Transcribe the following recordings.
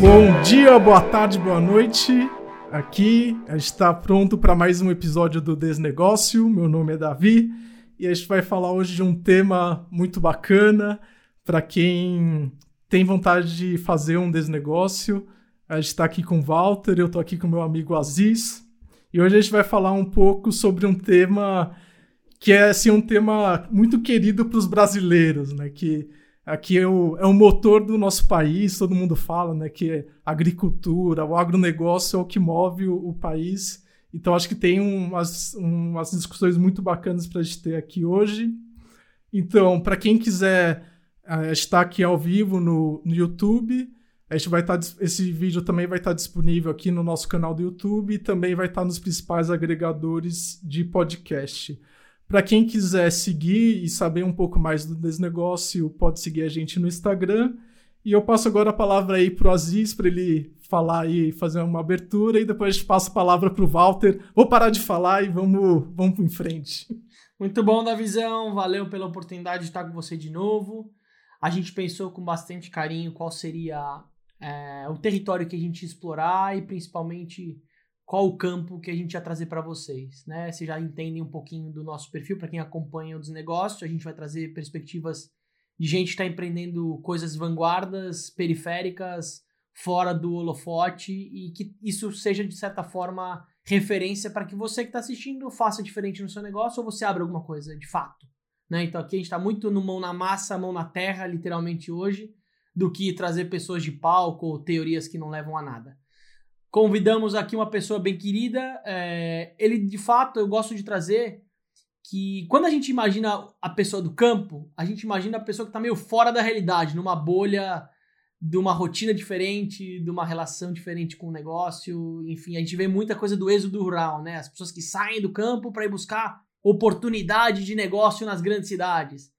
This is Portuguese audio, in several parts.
Bom dia, boa tarde, boa noite. Aqui está pronto para mais um episódio do Desnegócio. Meu nome é Davi e a gente vai falar hoje de um tema muito bacana para quem tem vontade de fazer um desnegócio. A gente está aqui com o Walter, eu estou aqui com meu amigo Aziz e hoje a gente vai falar um pouco sobre um tema que é assim, um tema muito querido para os brasileiros, né? Que aqui é o, é o motor do nosso país, todo mundo fala, né, que é agricultura, o agronegócio é o que move o, o país. Então acho que tem umas, umas discussões muito bacanas para a gente ter aqui hoje. Então, para quem quiser uh, estar aqui ao vivo no, no YouTube, a gente vai estar tá, esse vídeo também vai estar tá disponível aqui no nosso canal do YouTube e também vai estar tá nos principais agregadores de podcast. Para quem quiser seguir e saber um pouco mais do desnegócio, pode seguir a gente no Instagram. E eu passo agora a palavra aí pro Aziz para ele falar e fazer uma abertura e depois passa a palavra pro Walter. Vou parar de falar e vamos, vamos em frente. Muito bom, Davizão. Valeu pela oportunidade de estar com você de novo. A gente pensou com bastante carinho qual seria é, o território que a gente ia explorar e principalmente qual o campo que a gente ia trazer para vocês, né? Vocês já entendem um pouquinho do nosso perfil, para quem acompanha os negócios, a gente vai trazer perspectivas de gente que está empreendendo coisas vanguardas, periféricas, fora do holofote e que isso seja de certa forma referência para que você que está assistindo faça diferente no seu negócio ou você abra alguma coisa de fato, né? Então aqui a gente está muito no mão na massa, mão na terra, literalmente hoje, do que trazer pessoas de palco ou teorias que não levam a nada. Convidamos aqui uma pessoa bem querida. É, ele, de fato, eu gosto de trazer que quando a gente imagina a pessoa do campo, a gente imagina a pessoa que está meio fora da realidade, numa bolha de uma rotina diferente, de uma relação diferente com o negócio. Enfim, a gente vê muita coisa do êxodo rural, né? As pessoas que saem do campo para ir buscar oportunidade de negócio nas grandes cidades.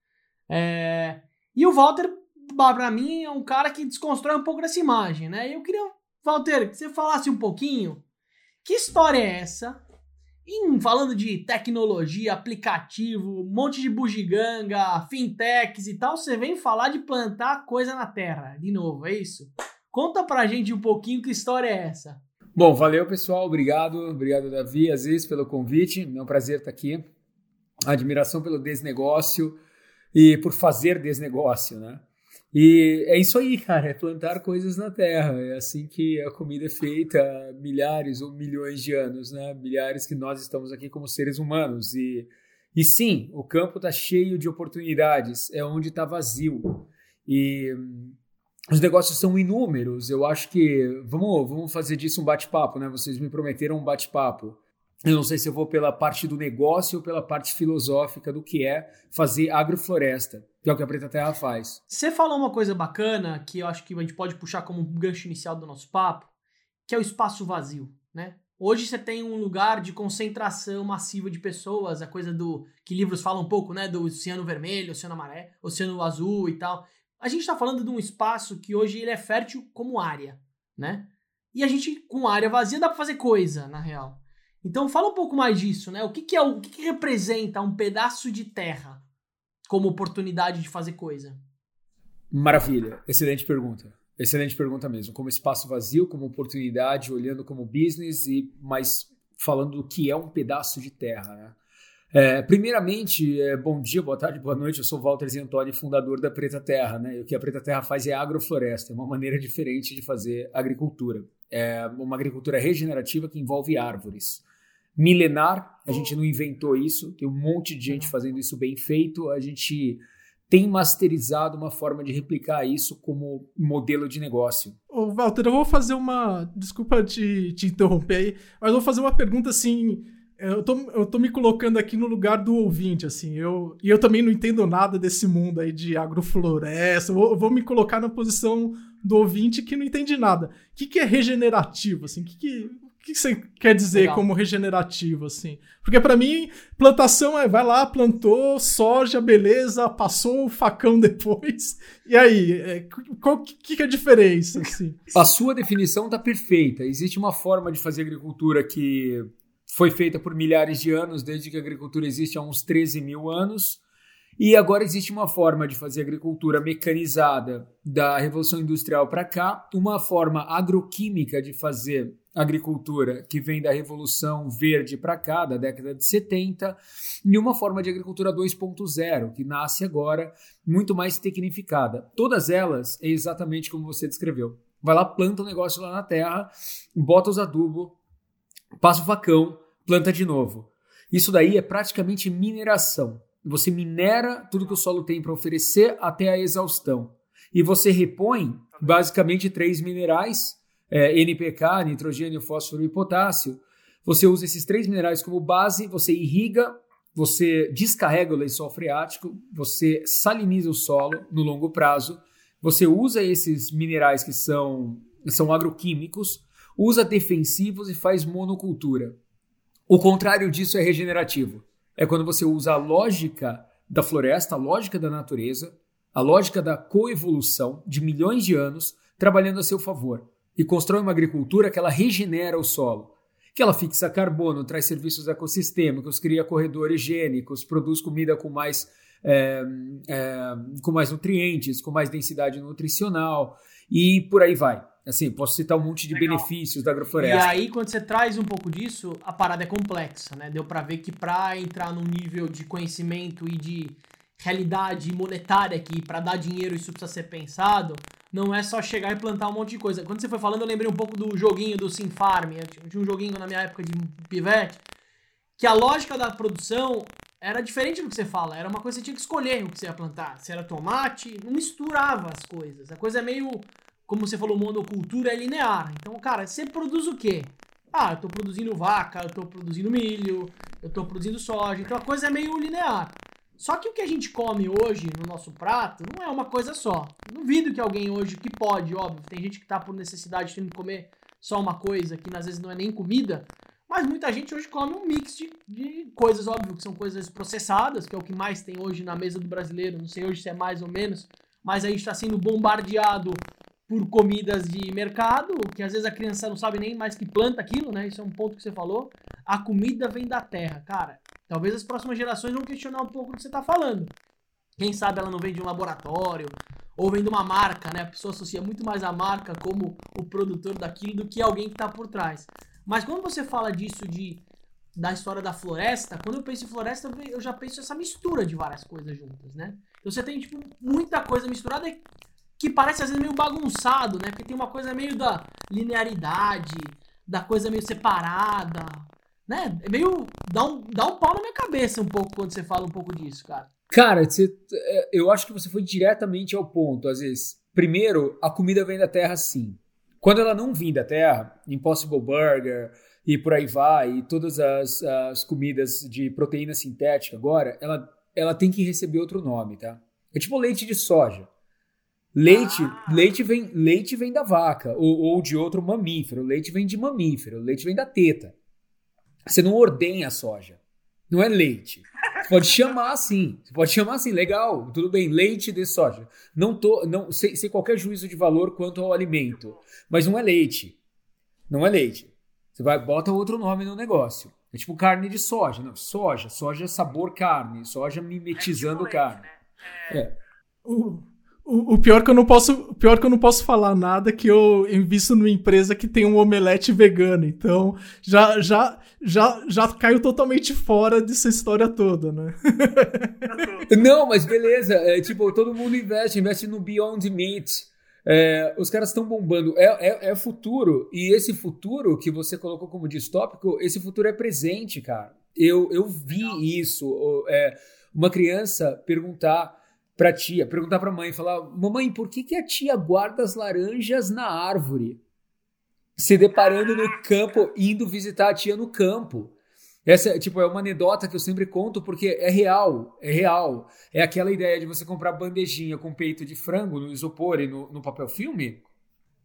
É... E o Walter, para mim, é um cara que desconstrói um pouco dessa imagem, né? Eu queria Walter, que você falasse um pouquinho, que história é essa? Em, falando de tecnologia, aplicativo, um monte de bugiganga, fintechs e tal, você vem falar de plantar coisa na terra, de novo, é isso? Conta pra gente um pouquinho que história é essa. Bom, valeu pessoal, obrigado, obrigado Davi, Aziz pelo convite, é um prazer estar aqui. Admiração pelo desnegócio e por fazer desnegócio, né? E é isso aí, cara, é plantar coisas na terra. É assim que a comida é feita há milhares ou milhões de anos, né? Milhares que nós estamos aqui como seres humanos. E, e sim, o campo está cheio de oportunidades, é onde está vazio. E os negócios são inúmeros. Eu acho que vamos, vamos fazer disso um bate-papo, né? Vocês me prometeram um bate-papo. Eu não sei se eu vou pela parte do negócio ou pela parte filosófica do que é fazer agrofloresta, que é o que a Preta Terra faz. Você falou uma coisa bacana que eu acho que a gente pode puxar como um gancho inicial do nosso papo, que é o espaço vazio, né? Hoje você tem um lugar de concentração massiva de pessoas, a coisa do que livros falam um pouco, né, do oceano vermelho, oceano amarelo, oceano azul e tal. A gente está falando de um espaço que hoje ele é fértil como área, né? E a gente com área vazia dá para fazer coisa, na real. Então fala um pouco mais disso, né? O que, que é o que, que representa um pedaço de terra como oportunidade de fazer coisa? Maravilha, excelente pergunta. Excelente pergunta mesmo. Como espaço vazio, como oportunidade, olhando como business e mas falando do que é um pedaço de terra, né? É, primeiramente, é, bom dia, boa tarde, boa noite. Eu sou Walter Zentoni, fundador da Preta Terra. Né? E o que a Preta Terra faz é agrofloresta, é uma maneira diferente de fazer agricultura. É uma agricultura regenerativa que envolve árvores milenar, a gente não inventou isso, tem um monte de gente fazendo isso bem feito, a gente tem masterizado uma forma de replicar isso como modelo de negócio. Ô, Walter, eu vou fazer uma. Desculpa te, te interromper aí, mas eu vou fazer uma pergunta assim. Eu tô, eu tô me colocando aqui no lugar do ouvinte, assim. Eu, e eu também não entendo nada desse mundo aí de agrofloresta. Eu vou, eu vou me colocar na posição do ouvinte que não entende nada. O que, que é regenerativo, assim? Que que, que você quer dizer Legal. como regenerativo, assim? Porque para mim, plantação é vai lá, plantou soja, beleza, passou o facão depois. E aí, é, qual que, que é a diferença, assim? A sua definição tá perfeita. Existe uma forma de fazer agricultura que foi feita por milhares de anos, desde que a agricultura existe há uns 13 mil anos. E agora existe uma forma de fazer agricultura mecanizada da Revolução Industrial para cá, uma forma agroquímica de fazer agricultura que vem da Revolução Verde para cá, da década de 70, e uma forma de agricultura 2.0, que nasce agora muito mais tecnificada. Todas elas é exatamente como você descreveu. Vai lá, planta o um negócio lá na terra, bota os adubos, passa o facão, planta de novo. Isso daí é praticamente mineração. Você minera tudo que o solo tem para oferecer até a exaustão. E você repõe basicamente três minerais, é, NPK, nitrogênio, fósforo e potássio. Você usa esses três minerais como base, você irriga, você descarrega o lençol freático, você saliniza o solo no longo prazo, você usa esses minerais que são, são agroquímicos, usa defensivos e faz monocultura. O contrário disso é regenerativo é quando você usa a lógica da floresta, a lógica da natureza, a lógica da coevolução de milhões de anos trabalhando a seu favor e constrói uma agricultura que ela regenera o solo, que ela fixa carbono, traz serviços ecossistêmicos, cria corredores higiênicos, produz comida com mais, é, é, com mais nutrientes, com mais densidade nutricional e por aí vai. Assim, posso citar um monte de Legal. benefícios da agrofloresta. E aí, quando você traz um pouco disso, a parada é complexa, né? Deu para ver que para entrar num nível de conhecimento e de realidade monetária que para dar dinheiro isso precisa ser pensado, não é só chegar e plantar um monte de coisa. Quando você foi falando, eu lembrei um pouco do joguinho do Sim Farm. Eu tinha um joguinho na minha época de pivete, que a lógica da produção era diferente do que você fala. Era uma coisa que você tinha que escolher o que você ia plantar. Se era tomate, não misturava as coisas. A coisa é meio como você falou, monocultura é linear. Então, cara, você produz o quê? Ah, eu tô produzindo vaca, eu tô produzindo milho, eu tô produzindo soja. Então a coisa é meio linear. Só que o que a gente come hoje no nosso prato não é uma coisa só. Duvido que alguém hoje, que pode, óbvio, tem gente que tá por necessidade tendo que comer só uma coisa, que às vezes não é nem comida, mas muita gente hoje come um mix de, de coisas, óbvio, que são coisas processadas, que é o que mais tem hoje na mesa do brasileiro. Não sei hoje se é mais ou menos, mas a gente está sendo bombardeado por comidas de mercado, que às vezes a criança não sabe nem mais que planta aquilo, né? Isso é um ponto que você falou. A comida vem da terra, cara. Talvez as próximas gerações vão questionar um pouco o que você está falando. Quem sabe ela não vem de um laboratório ou vem de uma marca, né? A pessoa associa muito mais a marca como o produtor daquilo do que alguém que está por trás. Mas quando você fala disso de da história da floresta, quando eu penso em floresta, eu já penso essa mistura de várias coisas juntas, né? Então você tem tipo muita coisa misturada que parece às vezes meio bagunçado, né? Porque tem uma coisa meio da linearidade, da coisa meio separada, né? É meio. dá um, dá um pau na minha cabeça um pouco quando você fala um pouco disso, cara. Cara, você, é, eu acho que você foi diretamente ao ponto, às vezes. Primeiro, a comida vem da terra sim. Quando ela não vem da terra, Impossible Burger e por aí vai, e todas as, as comidas de proteína sintética agora, ela, ela tem que receber outro nome, tá? É tipo leite de soja. Leite, ah. leite, vem, leite vem da vaca ou, ou, de outro mamífero. Leite vem de mamífero. Leite vem da teta. Você não ordenha a soja. Não é leite. Você pode chamar assim. Você pode chamar assim, legal, tudo bem, leite de soja. Não tô, não sem, sem qualquer juízo de valor quanto ao alimento, mas não é leite. Não é leite. Você vai bota outro nome no negócio. É tipo carne de soja, não, soja, soja é sabor carne, soja mimetizando é tipo carne. Né? É. é. Uh. O, o, pior que eu não posso, pior que eu não posso falar nada que eu invisto numa empresa que tem um omelete vegano, então já já já já caiu totalmente fora dessa história toda, né? não, mas beleza, é, tipo todo mundo investe, investe no Beyond Meat. É, os caras estão bombando. É, é, é futuro e esse futuro que você colocou como distópico, esse futuro é presente, cara. Eu, eu vi isso. É, uma criança perguntar pra tia, perguntar pra mãe, falar: Mamãe, por que, que a tia guarda as laranjas na árvore? Se deparando no campo, indo visitar a tia no campo. Essa tipo, é uma anedota que eu sempre conto porque é real, é real. É aquela ideia de você comprar bandejinha com peito de frango no isopor e no, no papel filme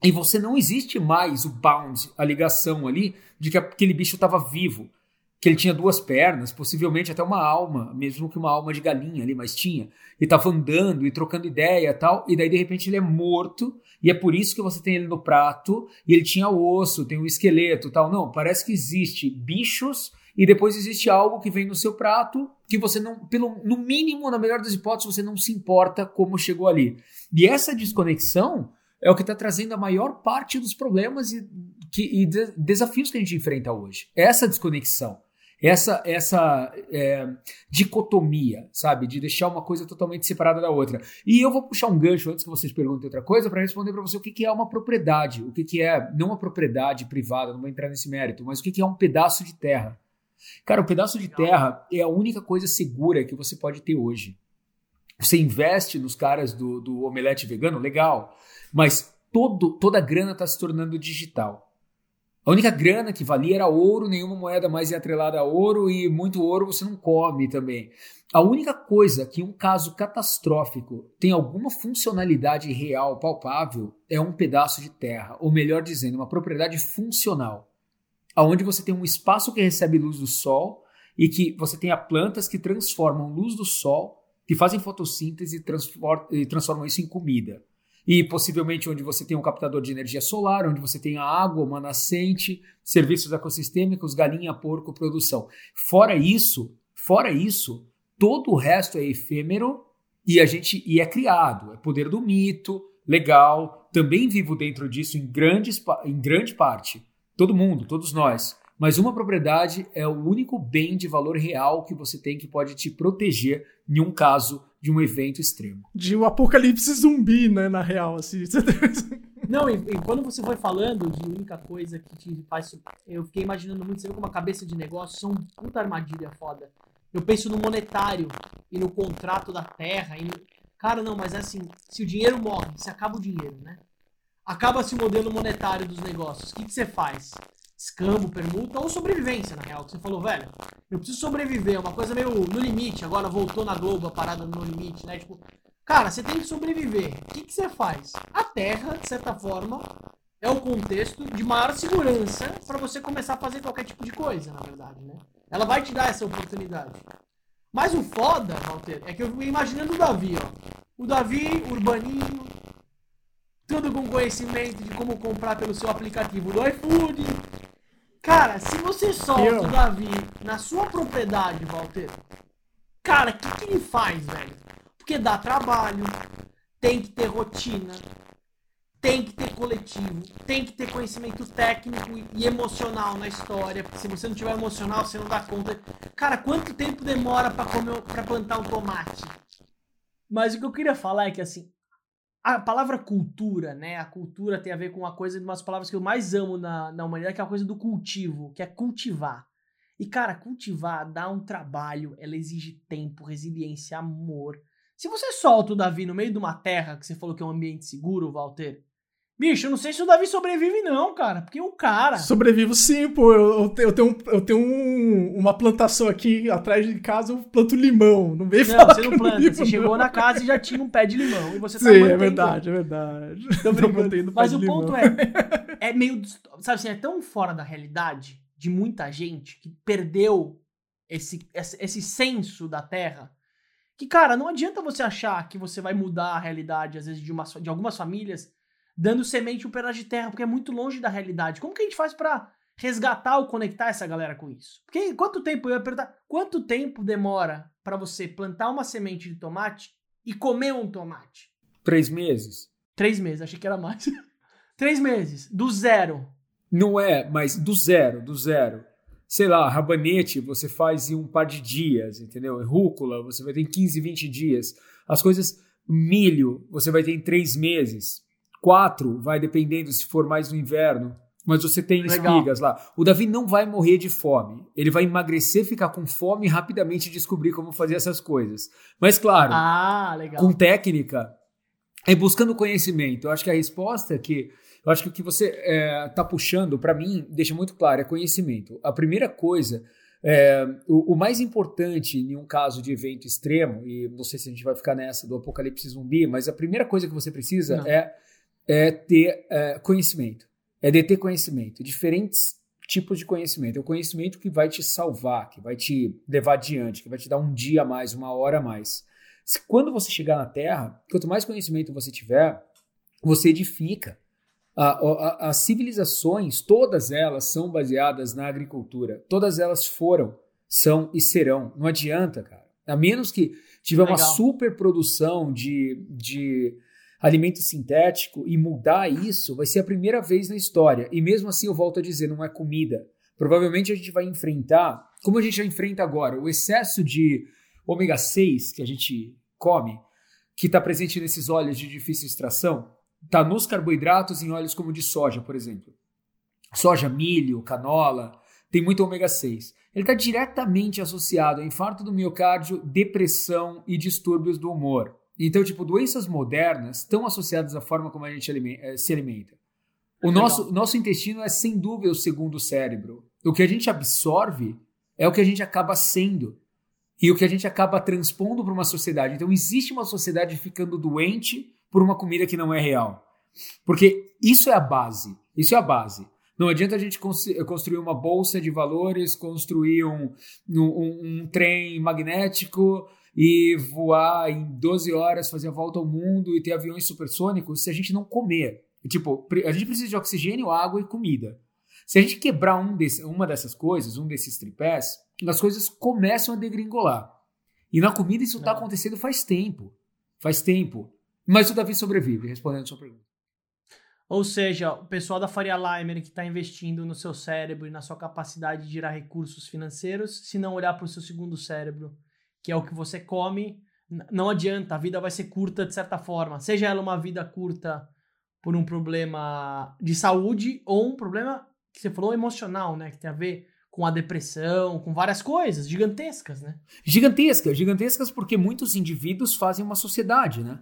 e você não existe mais o bound, a ligação ali de que aquele bicho estava vivo que ele tinha duas pernas, possivelmente até uma alma, mesmo que uma alma de galinha ali, mas tinha. E estava andando e trocando ideia tal, e daí de repente ele é morto, e é por isso que você tem ele no prato, e ele tinha osso, tem um esqueleto tal. Não, parece que existe bichos e depois existe algo que vem no seu prato que você não, pelo no mínimo, na melhor das hipóteses, você não se importa como chegou ali. E essa desconexão é o que está trazendo a maior parte dos problemas e, que, e de, desafios que a gente enfrenta hoje. Essa desconexão, essa, essa é, dicotomia, sabe? De deixar uma coisa totalmente separada da outra. E eu vou puxar um gancho antes que vocês perguntem outra coisa para responder para você o que, que é uma propriedade, o que, que é, não uma propriedade privada, não vou entrar nesse mérito, mas o que, que é um pedaço de terra. Cara, o um pedaço de terra é a única coisa segura que você pode ter hoje. Você investe nos caras do, do omelete vegano, legal, mas todo, toda a grana está se tornando digital. A única grana que valia era ouro, nenhuma moeda mais é atrelada a ouro e muito ouro você não come também. A única coisa que um caso catastrófico tem alguma funcionalidade real, palpável, é um pedaço de terra, ou melhor dizendo, uma propriedade funcional aonde você tem um espaço que recebe luz do sol e que você tenha plantas que transformam luz do sol, que fazem fotossíntese e, transformam isso em comida. E possivelmente onde você tem um captador de energia solar, onde você tem a água, uma nascente, serviços ecossistêmicos, galinha, porco, produção. Fora isso, fora isso, todo o resto é efêmero e a gente e é criado, é poder do mito, legal, também vivo dentro disso em, grandes, em grande parte. Todo mundo, todos nós. Mas uma propriedade é o único bem de valor real que você tem que pode te proteger em um caso de um evento extremo. De um apocalipse zumbi, né, na real, assim. Não, e, e, quando você foi falando de única coisa que te faz. Eu fiquei imaginando muito, você vê como a cabeça de negócio são puta armadilha foda. Eu penso no monetário e no contrato da terra. E no... Cara, não, mas é assim, se o dinheiro morre, se acaba o dinheiro, né? acaba-se o modelo monetário dos negócios. O que, que você faz? Escambo, permuta ou sobrevivência, na real. Que você falou, velho, eu preciso sobreviver. É uma coisa meio no limite. Agora voltou na Globo a parada no limite, né? Tipo, cara, você tem que sobreviver. O que, que você faz? A Terra, de certa forma, é o contexto de maior segurança para você começar a fazer qualquer tipo de coisa, na verdade, né? Ela vai te dar essa oportunidade. Mas o foda, Walter, é que eu fui imaginando o Davi, ó. O Davi, urbaninho, tudo com conhecimento de como comprar pelo seu aplicativo do iFood. Cara, se você solta o Davi na sua propriedade, Walter, cara, o que, que ele faz, velho? Porque dá trabalho, tem que ter rotina, tem que ter coletivo, tem que ter conhecimento técnico e emocional na história. Porque se você não tiver emocional, você não dá conta. Cara, quanto tempo demora para comer, para plantar um tomate? Mas o que eu queria falar é que assim, a palavra cultura, né? A cultura tem a ver com uma coisa, uma das palavras que eu mais amo na, na humanidade, que é a coisa do cultivo, que é cultivar. E, cara, cultivar dá um trabalho, ela exige tempo, resiliência, amor. Se você solta o Davi no meio de uma terra, que você falou que é um ambiente seguro, Walter, Bicho, eu não sei se o Davi sobrevive, não, cara. Porque o cara. Sobrevivo sim, pô. Eu, eu tenho, eu tenho um, uma plantação aqui atrás de casa, eu planto limão. Não vem Não, você não planta. Limão, você chegou na casa e já tinha um pé de limão. E você tá Sim, é verdade, é verdade. Tô brincando. Mas o ponto é. É meio. Sabe assim, é tão fora da realidade de muita gente que perdeu esse, esse, esse senso da terra. Que, cara, não adianta você achar que você vai mudar a realidade, às vezes, de, uma, de algumas famílias dando semente um pedaço de terra, porque é muito longe da realidade. Como que a gente faz para resgatar ou conectar essa galera com isso? Porque quanto tempo, eu ia perguntar, quanto tempo demora para você plantar uma semente de tomate e comer um tomate? Três meses. Três meses, achei que era mais. Três meses, do zero. Não é, mas do zero, do zero. Sei lá, rabanete você faz em um par de dias, entendeu? Rúcula você vai ter em 15, 20 dias. As coisas, milho você vai ter em três meses. Quatro vai dependendo se for mais no inverno. Mas você tem Legal. espigas lá. O Davi não vai morrer de fome. Ele vai emagrecer, ficar com fome e rapidamente descobrir como fazer essas coisas. Mas, claro, ah, com técnica, é buscando conhecimento. Eu acho que a resposta é que. Eu acho que o que você está é, tá puxando, para mim, deixa muito claro: é conhecimento. A primeira coisa. É, o, o, mais importante em um caso de evento extremo, e não sei se a gente vai ficar nessa do apocalipse zumbi, mas a primeira coisa que você precisa não. é é ter é, conhecimento. É de ter conhecimento. Diferentes tipos de conhecimento. É o conhecimento que vai te salvar, que vai te levar adiante, que vai te dar um dia a mais, uma hora a mais. Quando você chegar na Terra, quanto mais conhecimento você tiver, você edifica. as civilizações, todas elas são baseadas na agricultura. Todas elas foram, são e serão. Não adianta, cara. A menos que tiver Legal. uma superprodução de, de alimento sintético e mudar isso, vai ser a primeira vez na história. E mesmo assim, eu volto a dizer, não é comida. Provavelmente a gente vai enfrentar, como a gente já enfrenta agora, o excesso de ômega 6 que a gente come, que está presente nesses óleos de difícil extração, está nos carboidratos em óleos como de soja, por exemplo. Soja, milho, canola, tem muito ômega 6. Ele está diretamente associado a infarto do miocárdio, depressão e distúrbios do humor. Então, tipo, doenças modernas estão associadas à forma como a gente eh, se alimenta. O nosso, nosso intestino é, sem dúvida, o segundo cérebro. O que a gente absorve é o que a gente acaba sendo e o que a gente acaba transpondo para uma sociedade. Então, existe uma sociedade ficando doente por uma comida que não é real. Porque isso é a base. Isso é a base. Não adianta a gente construir uma bolsa de valores, construir um, um, um, trem magnético e voar em 12 horas, fazer a volta ao mundo e ter aviões supersônicos se a gente não comer. Tipo, a gente precisa de oxigênio, água e comida. Se a gente quebrar um desse, uma dessas coisas, um desses tripés, as coisas começam a degringolar. E na comida isso está acontecendo faz tempo. Faz tempo. Mas o Davi sobrevive, respondendo a sua pergunta. Ou seja, o pessoal da Faria Limer que está investindo no seu cérebro e na sua capacidade de gerar recursos financeiros, se não olhar para o seu segundo cérebro, que é o que você come, não adianta, a vida vai ser curta de certa forma. Seja ela uma vida curta por um problema de saúde ou um problema que você falou emocional, né? Que tem a ver com a depressão, com várias coisas gigantescas, né? Gigantescas, gigantescas porque muitos indivíduos fazem uma sociedade, né?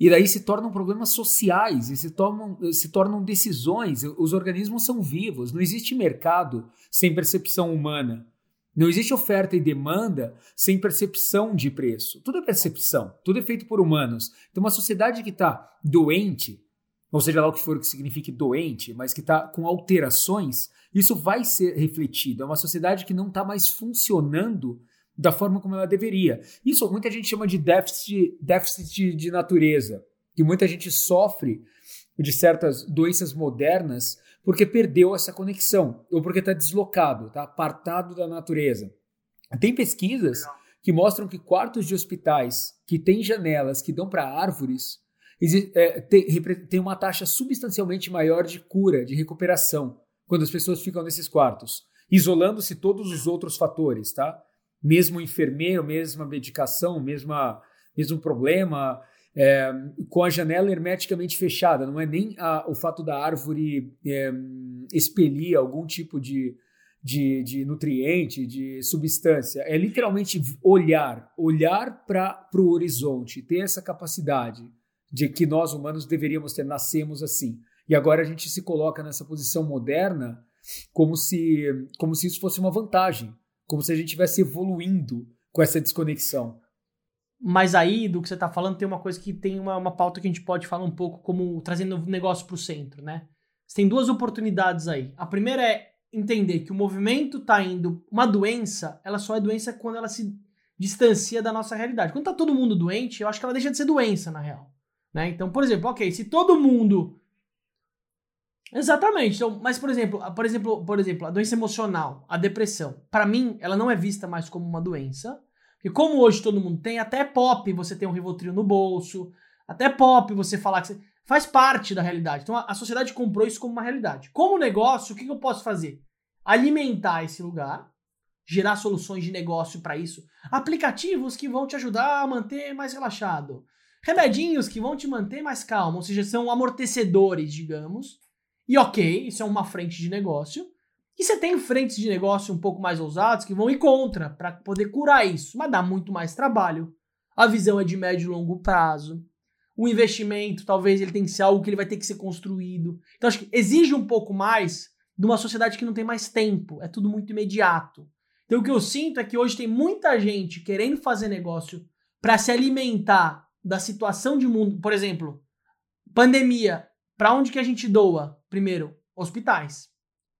E daí se tornam problemas sociais e se tornam, se tornam decisões. Os organismos são vivos, não existe mercado sem percepção humana. Não existe oferta e demanda sem percepção de preço. Tudo é percepção, tudo é feito por humanos. Então, uma sociedade que está doente, ou seja lá o que for que signifique doente, mas que está com alterações, isso vai ser refletido. É uma sociedade que não está mais funcionando da forma como ela deveria. Isso muita gente chama de déficit, déficit de natureza, que muita gente sofre de certas doenças modernas porque perdeu essa conexão, ou porque está deslocado, está apartado da natureza. Tem pesquisas que mostram que quartos de hospitais que têm janelas que dão para árvores é, tem uma taxa substancialmente maior de cura, de recuperação, quando as pessoas ficam nesses quartos, isolando-se todos os outros fatores, tá? mesmo enfermeiro, mesma medicação, mesma, mesmo problema, é, com a janela hermeticamente fechada. Não é nem a, o fato da árvore é, expelir algum tipo de, de, de, nutriente, de substância. É literalmente olhar, olhar para o horizonte, ter essa capacidade de que nós humanos deveríamos ter, nascemos assim. E agora a gente se coloca nessa posição moderna como se, como se isso fosse uma vantagem como se a gente estivesse evoluindo com essa desconexão. Mas aí, do que você está falando, tem uma coisa que tem uma, uma pauta que a gente pode falar um pouco como trazendo o negócio para o centro, né? Você tem duas oportunidades aí. A primeira é entender que o movimento está indo. Uma doença, ela só é doença quando ela se distancia da nossa realidade. Quando tá todo mundo doente, eu acho que ela deixa de ser doença, na real. Né? Então, por exemplo, ok, se todo mundo Exatamente. Então, mas por exemplo, por exemplo, por exemplo, a doença emocional, a depressão, para mim, ela não é vista mais como uma doença, porque como hoje todo mundo tem, até pop você tem um Rivotril no bolso, até pop você falar que você faz parte da realidade. Então a, a sociedade comprou isso como uma realidade. Como negócio, o que, que eu posso fazer? Alimentar esse lugar, gerar soluções de negócio para isso, aplicativos que vão te ajudar a manter mais relaxado, remedinhos que vão te manter mais calmo, ou seja, são amortecedores, digamos e ok, isso é uma frente de negócio. E você tem frentes de negócio um pouco mais ousadas que vão ir contra para poder curar isso, mas dá muito mais trabalho. A visão é de médio e longo prazo. O investimento, talvez ele tenha que ser algo que ele vai ter que ser construído. Então acho que exige um pouco mais de uma sociedade que não tem mais tempo, é tudo muito imediato. Então o que eu sinto é que hoje tem muita gente querendo fazer negócio para se alimentar da situação de mundo, por exemplo, pandemia, para onde que a gente doa? Primeiro, hospitais.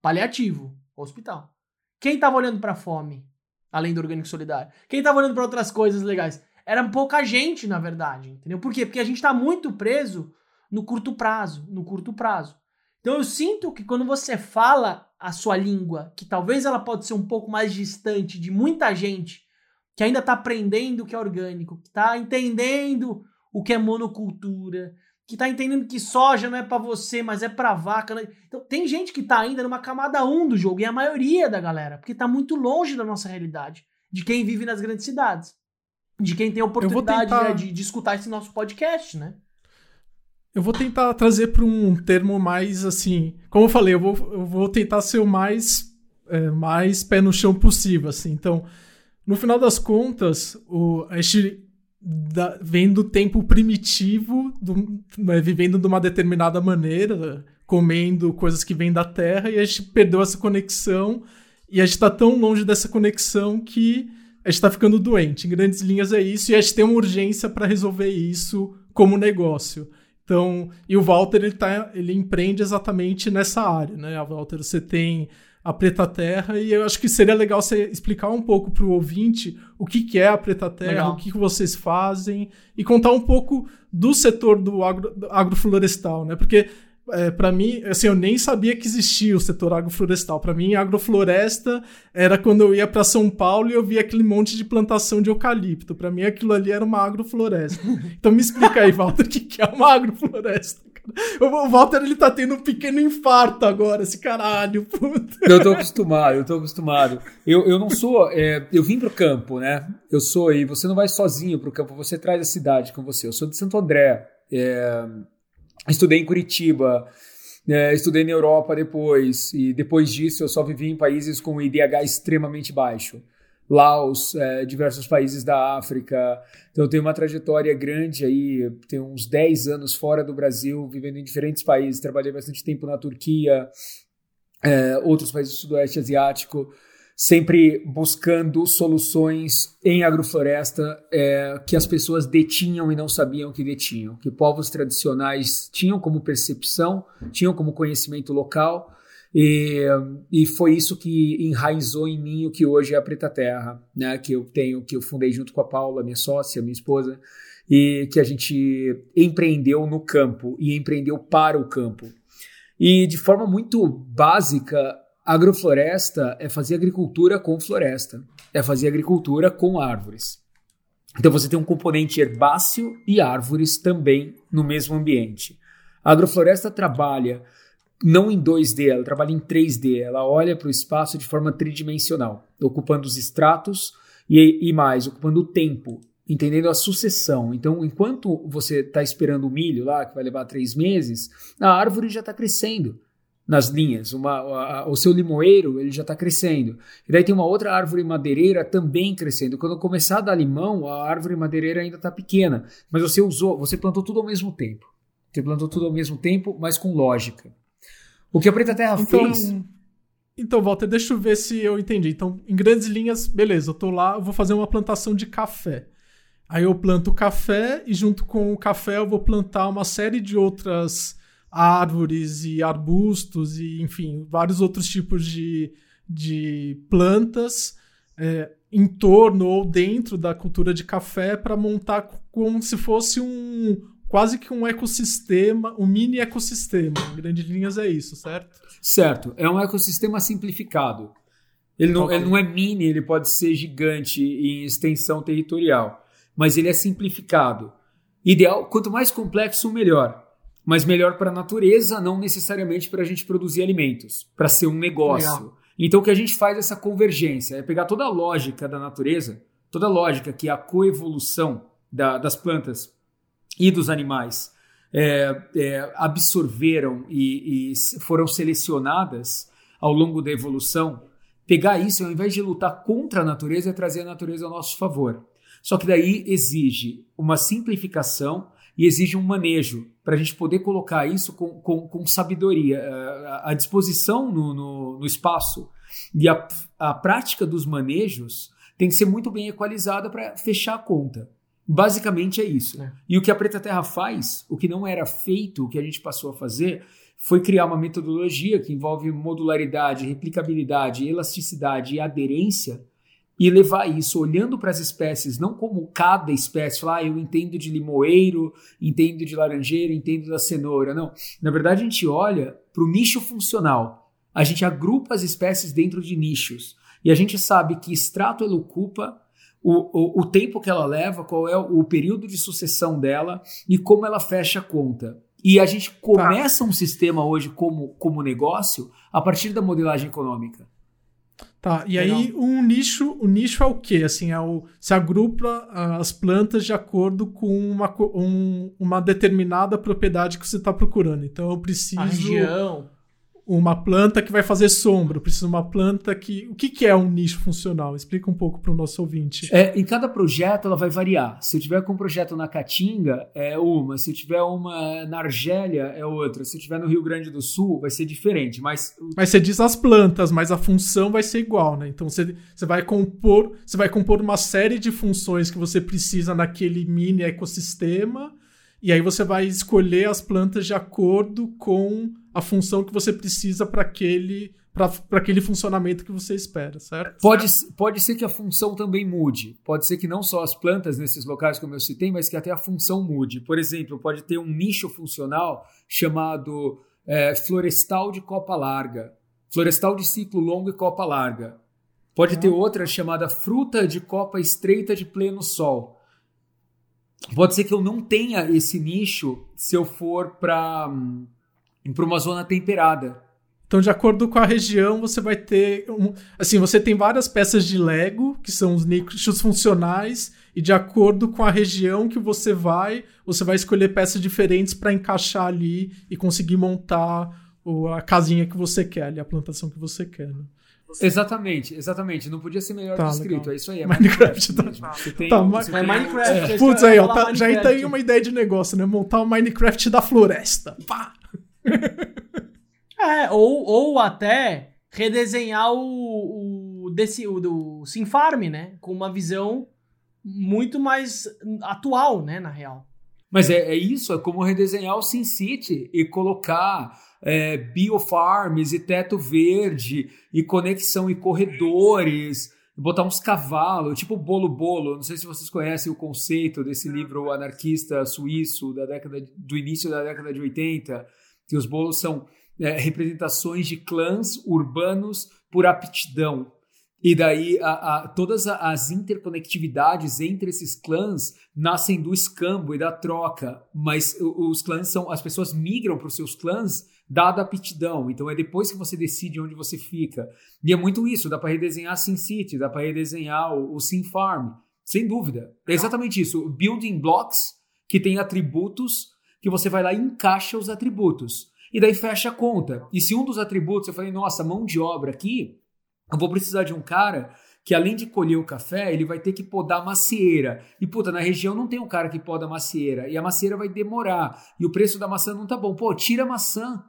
Paliativo, hospital. Quem estava olhando para fome, além do orgânico solidário? Quem estava olhando para outras coisas legais? Era pouca gente, na verdade, entendeu? Por quê? Porque a gente está muito preso no curto prazo, no curto prazo. Então eu sinto que quando você fala a sua língua, que talvez ela pode ser um pouco mais distante de muita gente que ainda está aprendendo o que é orgânico, que está entendendo o que é monocultura, que está entendendo que soja não é para você, mas é para vaca. Né? Então tem gente que está ainda numa camada 1 do jogo, e a maioria da galera, porque está muito longe da nossa realidade, de quem vive nas grandes cidades, de quem tem a oportunidade tentar... né, de, de escutar esse nosso podcast, né? Eu vou tentar trazer para um termo mais assim. Como eu falei, eu vou, eu vou tentar ser o mais, é, mais pé no chão possível. Assim. Então, no final das contas, o, a gente da, vem do tempo primitivo, do, né, vivendo de uma determinada maneira, comendo coisas que vêm da terra, e a gente perdeu essa conexão. E a gente está tão longe dessa conexão que a gente está ficando doente. Em grandes linhas é isso, e a gente tem uma urgência para resolver isso como negócio. Então, e o Walter ele, tá, ele empreende exatamente nessa área, né? A Walter, você tem a Preta Terra e eu acho que seria legal você explicar um pouco para o ouvinte o que, que é a Preta Terra, legal. o que, que vocês fazem e contar um pouco do setor do, agro, do agroflorestal, né? Porque é, para mim, assim, eu nem sabia que existia o setor agroflorestal. Para mim, agrofloresta era quando eu ia para São Paulo e eu via aquele monte de plantação de eucalipto. Para mim, aquilo ali era uma agrofloresta. Então me explica aí, Walter, o que é uma agrofloresta? O Walter, ele tá tendo um pequeno infarto agora, esse caralho, puta. Eu tô acostumado, eu tô acostumado. Eu, eu não sou, é, eu vim pro campo, né? Eu sou, e você não vai sozinho pro campo, você traz a cidade com você. Eu sou de Santo André, é, Estudei em Curitiba, é, estudei na Europa depois, e depois disso eu só vivi em países com IDH extremamente baixo. Laos, é, diversos países da África. Então eu tenho uma trajetória grande aí, tenho uns 10 anos fora do Brasil, vivendo em diferentes países. Trabalhei bastante tempo na Turquia, é, outros países do Sudoeste Asiático sempre buscando soluções em agrofloresta é, que as pessoas detinham e não sabiam que detinham, que povos tradicionais tinham como percepção, tinham como conhecimento local, e, e foi isso que enraizou em mim o que hoje é a Preta Terra, né, que eu tenho, que eu fundei junto com a Paula, minha sócia, minha esposa, e que a gente empreendeu no campo e empreendeu para o campo. E de forma muito básica, Agrofloresta é fazer agricultura com floresta, é fazer agricultura com árvores. Então você tem um componente herbáceo e árvores também no mesmo ambiente. A agrofloresta trabalha não em 2D, ela trabalha em 3D. Ela olha para o espaço de forma tridimensional, ocupando os estratos e, e mais, ocupando o tempo, entendendo a sucessão. Então, enquanto você está esperando o milho lá, que vai levar três meses, a árvore já está crescendo nas linhas. Uma, a, o seu limoeiro ele já está crescendo. E daí tem uma outra árvore madeireira também crescendo. Quando começar a dar limão, a árvore madeireira ainda está pequena, mas você usou, você plantou tudo ao mesmo tempo. Você plantou tudo ao mesmo tempo, mas com lógica. O que a Preta Terra então, fez. Então, Walter, deixa eu ver se eu entendi. Então, em grandes linhas, beleza, eu tô lá, eu vou fazer uma plantação de café. Aí eu planto café e junto com o café eu vou plantar uma série de outras árvores e arbustos e, enfim, vários outros tipos de, de plantas é, em torno ou dentro da cultura de café para montar como se fosse um quase que um ecossistema, um mini ecossistema. Em grandes linhas é isso, certo? Certo. É um ecossistema simplificado. Ele não, ele não é mini, ele pode ser gigante em extensão territorial, mas ele é simplificado. Ideal, quanto mais complexo, melhor mas melhor para a natureza, não necessariamente para a gente produzir alimentos, para ser um negócio. Legal. Então o que a gente faz é essa convergência, é pegar toda a lógica da natureza, toda a lógica que é a coevolução da, das plantas e dos animais é, é, absorveram e, e foram selecionadas ao longo da evolução, pegar isso ao invés de lutar contra a natureza, é trazer a natureza ao nosso favor. Só que daí exige uma simplificação e exige um manejo para a gente poder colocar isso com, com, com sabedoria, a, disposição no, no, no, espaço e a, a prática dos manejos tem que ser muito bem equalizada para fechar a conta. Basicamente é isso. É. E o que a Preta Terra faz, o que não era feito, o que a gente passou a fazer, foi criar uma metodologia que envolve modularidade, replicabilidade, elasticidade e aderência e levar isso olhando para as espécies, não como cada espécie, falar, ah, eu entendo de limoeiro, entendo de laranjeira, entendo da cenoura. Não. Na verdade, a gente olha para o nicho funcional. A gente agrupa as espécies dentro de nichos. E a gente sabe que extrato ela ocupa, o, o, o tempo que ela leva, qual é o, período de sucessão dela e como ela fecha a conta. E a gente começa tá. um sistema hoje como, como negócio a partir da modelagem econômica. Tá, e Legal. aí um nicho, o nicho é o quê? Assim, é o, se agrupa as plantas de acordo com uma, um, uma determinada propriedade que você está procurando. Então eu preciso. A região uma planta que vai fazer sombra, eu preciso de uma planta que. O que, que é um nicho funcional? Explica um pouco para o nosso ouvinte. É, em cada projeto ela vai variar. Se eu tiver com um projeto na Caatinga, é uma. Se eu tiver uma na Argélia, é outra. Se eu tiver no Rio Grande do Sul, vai ser diferente. Mas, mas você diz as plantas, mas a função vai ser igual, né? Então você, você vai compor. Você vai compor uma série de funções que você precisa naquele mini ecossistema. E aí você vai escolher as plantas de acordo com a função que você precisa para aquele para aquele funcionamento que você espera, certo? Pode, pode ser que a função também mude. Pode ser que não só as plantas nesses locais, como eu citei, mas que até a função mude. Por exemplo, pode ter um nicho funcional chamado é, florestal de copa larga, florestal de ciclo longo e copa larga. Pode ter outra chamada fruta de copa estreita de pleno sol. Pode ser que eu não tenha esse nicho se eu for para hum, para uma zona temperada. Então, de acordo com a região, você vai ter. Um, assim, você tem várias peças de Lego, que são os nichos funcionais, e de acordo com a região que você vai, você vai escolher peças diferentes para encaixar ali e conseguir montar a casinha que você quer, ali, a plantação que você quer. Né? Exatamente, exatamente. Não podia ser melhor tá, descrito. Legal. É isso aí. É Minecraft. Minecraft tá. Você tem, tá, você Minecraft. É. Putz, aí, ó, tá, já tem uma ideia de negócio, né? Montar o Minecraft da floresta. Pá! é, ou, ou até redesenhar o, o, desse, o do Sinfarm, né? Com uma visão muito mais atual, né? Na real. Mas é, é isso, é como redesenhar o SimCity e colocar é, biofarms e teto verde e conexão e corredores botar uns cavalos, tipo bolo bolo. Não sei se vocês conhecem o conceito desse livro anarquista suíço da década do início da década de 80, que os bolos são é, representações de clãs urbanos por aptidão. E daí a, a, todas as interconectividades entre esses clãs nascem do escambo e da troca, mas os clãs são as pessoas migram para os seus clãs dada a aptidão. Então é depois que você decide onde você fica. E é muito isso, dá para redesenhar SimCity, dá para redesenhar o, o SimFarm, sem dúvida. É exatamente isso, building blocks que tem atributos que você vai lá e encaixa os atributos. E daí fecha a conta. E se um dos atributos eu falei, nossa, mão de obra aqui, eu vou precisar de um cara que além de colher o café, ele vai ter que podar macieira. E puta, na região não tem um cara que poda macieira. E a macieira vai demorar. E o preço da maçã não tá bom. Pô, tira a maçã,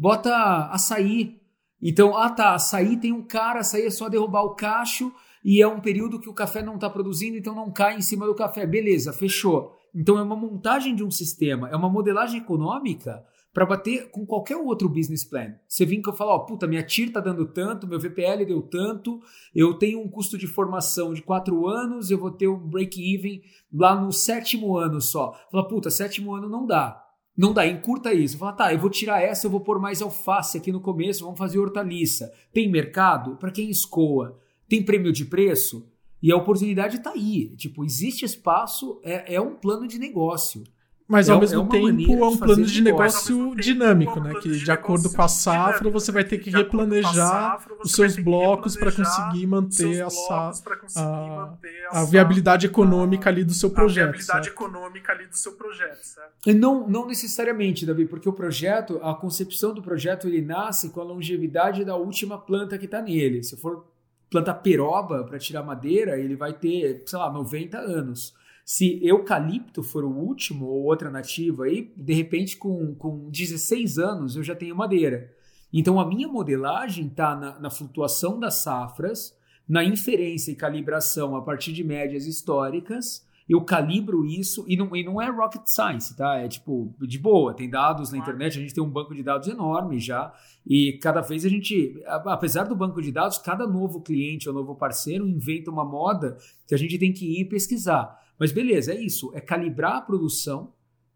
bota açaí. Então, ah tá, açaí tem um cara, açaí é só derrubar o cacho e é um período que o café não está produzindo, então não cai em cima do café. Beleza, fechou. Então é uma montagem de um sistema, é uma modelagem econômica para bater com qualquer outro business plan. Você vem que eu falo, ó, puta, minha TIR está dando tanto, meu VPL deu tanto, eu tenho um custo de formação de quatro anos, eu vou ter um break-even lá no sétimo ano só. Fala, puta, sétimo ano não dá. Não dá, encurta isso. Fala, tá, eu vou tirar essa, eu vou pôr mais alface aqui no começo, vamos fazer hortaliça. Tem mercado? Para quem escoa? Tem prêmio de preço? E a oportunidade está aí. Tipo, existe espaço, é, é um plano de negócio. Mas ao é, mesmo é tempo é um plano de negócio dinâmico, né? Que de acordo com a safra você vai ter que replanejar os seus blocos para conseguir manter essa a, a, viabilidade econômica ali do seu projeto. A viabilidade certo? econômica ali do seu projeto, certo? Não, não necessariamente, Davi, porque o projeto, a concepção do projeto, ele nasce com a longevidade da última planta que está nele. Se for plantar peroba para tirar madeira, ele vai ter, sei lá, 90 anos. Se eucalipto for o último ou outra nativa aí, de repente com, com 16 anos eu já tenho madeira. Então a minha modelagem está na, na flutuação das safras, na inferência e calibração a partir de médias históricas eu calibro isso e não, e não é rocket science, tá? É tipo, de boa, tem dados na internet, a gente tem um banco de dados enorme já, e cada vez a gente, apesar do banco de dados, cada novo cliente ou novo parceiro inventa uma moda que a gente tem que ir pesquisar. Mas beleza, é isso, é calibrar a produção,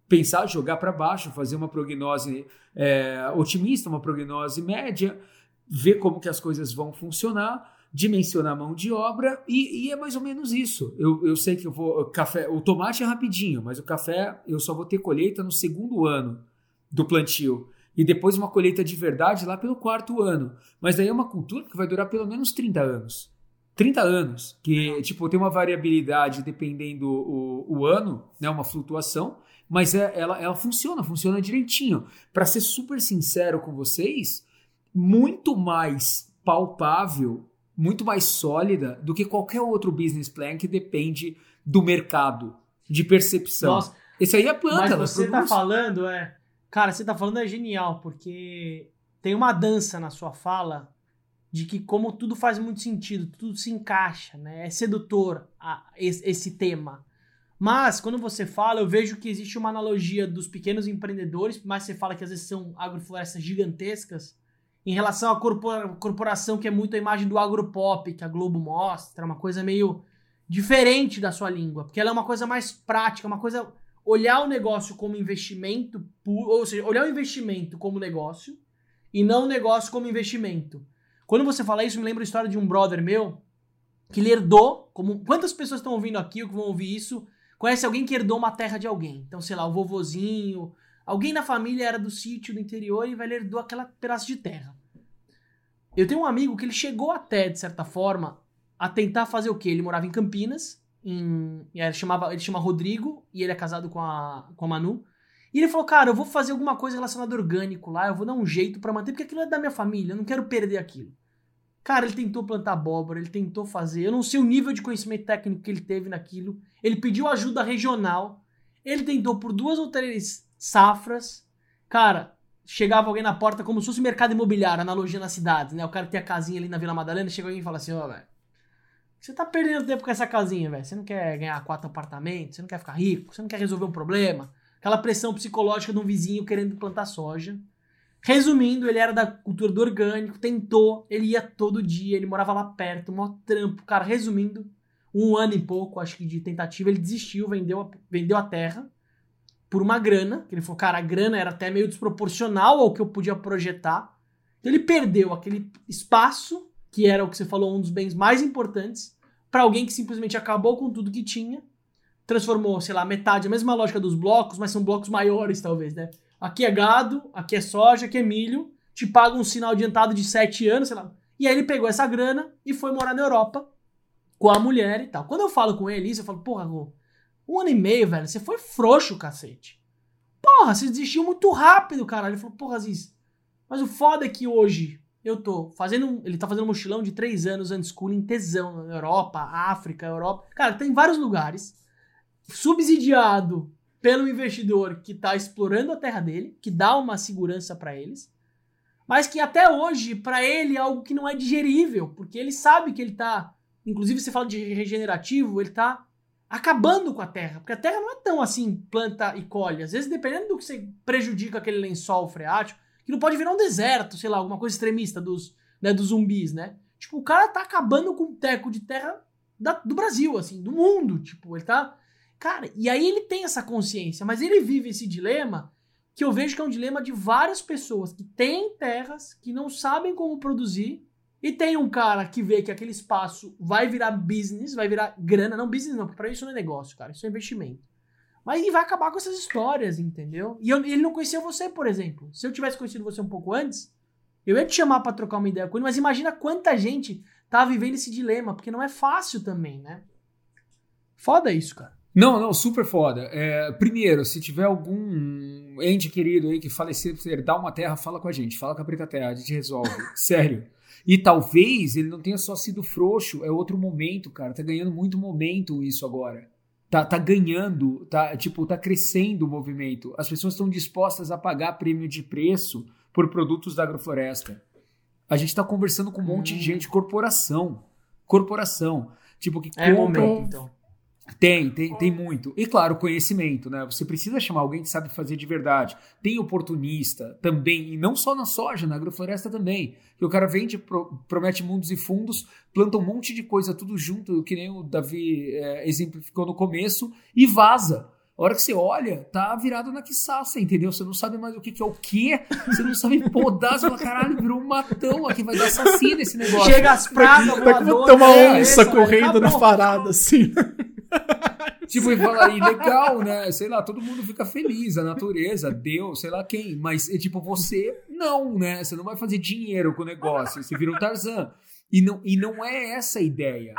pensar, jogar para baixo, fazer uma prognose é, otimista, uma prognose média, ver como que as coisas vão funcionar dimensionar a mão de obra e, e, é mais ou menos isso. Eu, eu sei que eu vou. Café, o tomate é rapidinho, mas o café eu só vou ter colheita no segundo ano do plantio. E depois uma colheita de verdade lá pelo quarto ano. Mas daí é uma cultura que vai durar pelo menos 30 anos. 30 anos, que tipo tem uma variabilidade dependendo o, o ano, né, uma flutuação, mas é, ela, ela funciona, funciona direitinho. Para ser super sincero com vocês, muito mais palpável muito mais sólida do que qualquer outro business plan que depende do mercado, de percepção. Nossa, Esse aí é planta. Mas você tá falando, é. Cara, você tá falando é genial, porque tem uma dança na sua fala de que como tudo faz muito sentido, tudo se encaixa, né? É sedutor a, esse, esse tema. Mas, quando você fala, eu vejo que existe uma analogia dos pequenos empreendedores, mas você fala que às vezes são agroflorestas gigantescas, em relação à corporação que é muito a imagem do agropop que a Globo mostra, uma coisa meio diferente da sua língua, porque ela é uma coisa mais prática, uma coisa olhar o negócio como investimento, ou seja, olhar o investimento como negócio e não o negócio como investimento. Quando você fala isso, me lembra a história de um brother meu que ele herdou, como quantas pessoas estão ouvindo aqui ou que vão ouvir isso, conhece alguém que herdou uma terra de alguém. Então, sei lá, o vovozinho, Alguém na família era do sítio do interior e vai herdou aquela pedaço de terra. Eu tenho um amigo que ele chegou até, de certa forma, a tentar fazer o quê? Ele morava em Campinas, em, ele, chamava, ele chama Rodrigo, e ele é casado com a, com a Manu. E ele falou, cara, eu vou fazer alguma coisa relacionada orgânico lá, eu vou dar um jeito para manter, porque aquilo é da minha família, eu não quero perder aquilo. Cara, ele tentou plantar abóbora, ele tentou fazer, eu não sei o nível de conhecimento técnico que ele teve naquilo. Ele pediu ajuda regional, ele tentou por duas ou três safras. Cara, chegava alguém na porta como se fosse mercado imobiliário, analogia nas cidades, né? O cara tem a casinha ali na Vila Madalena, chega alguém e fala assim, ó, oh, velho, você tá perdendo tempo com essa casinha, velho. Você não quer ganhar quatro apartamentos, você não quer ficar rico, você não quer resolver um problema. Aquela pressão psicológica de um vizinho querendo plantar soja. Resumindo, ele era da cultura do orgânico, tentou, ele ia todo dia, ele morava lá perto, mó trampo. Cara, resumindo, um ano e pouco, acho que de tentativa, ele desistiu, vendeu a, vendeu a terra por uma grana, que ele falou, cara, a grana era até meio desproporcional ao que eu podia projetar. Então ele perdeu aquele espaço, que era o que você falou, um dos bens mais importantes, para alguém que simplesmente acabou com tudo que tinha, transformou, sei lá, metade, a mesma lógica dos blocos, mas são blocos maiores, talvez, né? Aqui é gado, aqui é soja, aqui é milho, te paga um sinal adiantado de sete anos, sei lá. E aí ele pegou essa grana e foi morar na Europa com a mulher e tal. Quando eu falo com ele isso, eu falo, porra, um ano e meio, velho. Você foi frouxo, cacete. Porra, você desistiu muito rápido, cara. Ele falou, porra, Aziz. Mas o foda é que hoje eu tô fazendo. Ele tá fazendo um mochilão de três anos unschooling tesão na Europa, África, Europa. Cara, tem vários lugares. Subsidiado pelo investidor que tá explorando a terra dele, que dá uma segurança para eles. Mas que até hoje, para ele, é algo que não é digerível, porque ele sabe que ele tá. Inclusive, você fala de regenerativo, ele tá acabando com a terra, porque a terra não é tão assim planta e colhe. Às vezes, dependendo do que você prejudica aquele lençol freático, que não pode virar um deserto, sei lá, alguma coisa extremista dos, né, dos zumbis, né? Tipo, o cara tá acabando com o teco de terra da, do Brasil, assim, do mundo. Tipo, ele tá. Cara, e aí ele tem essa consciência, mas ele vive esse dilema que eu vejo que é um dilema de várias pessoas que têm terras, que não sabem como produzir e tem um cara que vê que aquele espaço vai virar business, vai virar grana. Não business não, pra isso não é negócio, cara. Isso é investimento. Mas ele vai acabar com essas histórias, entendeu? E eu, ele não conhecia você, por exemplo. Se eu tivesse conhecido você um pouco antes, eu ia te chamar para trocar uma ideia com ele, mas imagina quanta gente tá vivendo esse dilema, porque não é fácil também, né? Foda isso, cara. Não, não, super foda. É, primeiro, se tiver algum ente querido aí que falecer, herdar uma terra, fala com a gente. Fala com a Preta Terra, a gente resolve. Sério. E talvez ele não tenha só sido frouxo, é outro momento, cara. Tá ganhando muito momento isso agora. Tá, tá ganhando, tá, tipo, tá crescendo o movimento. As pessoas estão dispostas a pagar prêmio de preço por produtos da agrofloresta. A gente tá conversando com um monte hum. de gente, corporação. Corporação. Tipo, que é compra. Momento, então. Tem, tem, tem muito. E claro, conhecimento, né? Você precisa chamar alguém que sabe fazer de verdade. Tem oportunista também, e não só na soja, na agrofloresta também. Que o cara vende, pro, promete mundos e fundos, planta um monte de coisa tudo junto, que nem o Davi é, exemplificou no começo, e vaza. A hora que você olha, tá virado na quiçaça, entendeu? Você não sabe mais o que, que é o que, você não sabe podar, você fala, caralho, virou um matão aqui, vai dar assassino esse negócio. Chega as pragas, Tá como ter uma onça correndo na parada, assim. Tipo, e fala, e legal, né? Sei lá, todo mundo fica feliz, a natureza, Deus, sei lá quem. Mas, é, tipo, você não, né? Você não vai fazer dinheiro com o negócio, você vira um Tarzan. E não, e não é essa a ideia.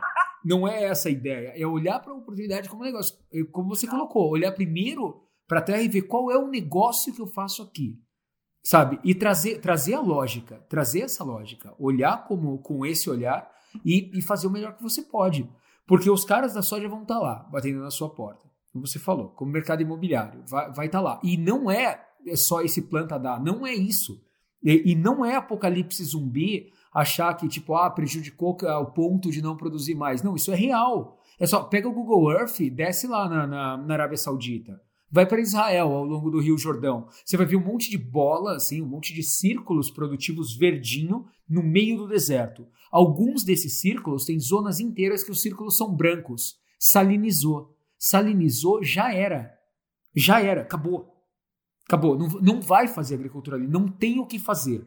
Não é essa a ideia. É olhar para a oportunidade como negócio. É como você colocou, olhar primeiro para a terra e ver qual é o negócio que eu faço aqui. Sabe? E trazer, trazer a lógica, trazer essa lógica, olhar como com esse olhar e, e fazer o melhor que você pode. Porque os caras da soja vão estar tá lá, batendo na sua porta. Como você falou, como mercado imobiliário, vai estar tá lá. E não é só esse planta dar, não é isso. E, e não é apocalipse zumbi achar que, tipo, ah, prejudicou ao ponto de não produzir mais. Não, isso é real. É só, pega o Google Earth, desce lá na, na, na Arábia Saudita. Vai para Israel ao longo do Rio Jordão. Você vai ver um monte de bola, assim, um monte de círculos produtivos verdinho no meio do deserto. Alguns desses círculos têm zonas inteiras que os círculos são brancos. Salinizou. Salinizou, já era. Já era, acabou. Acabou. Não, não vai fazer agricultura ali. Não tem o que fazer.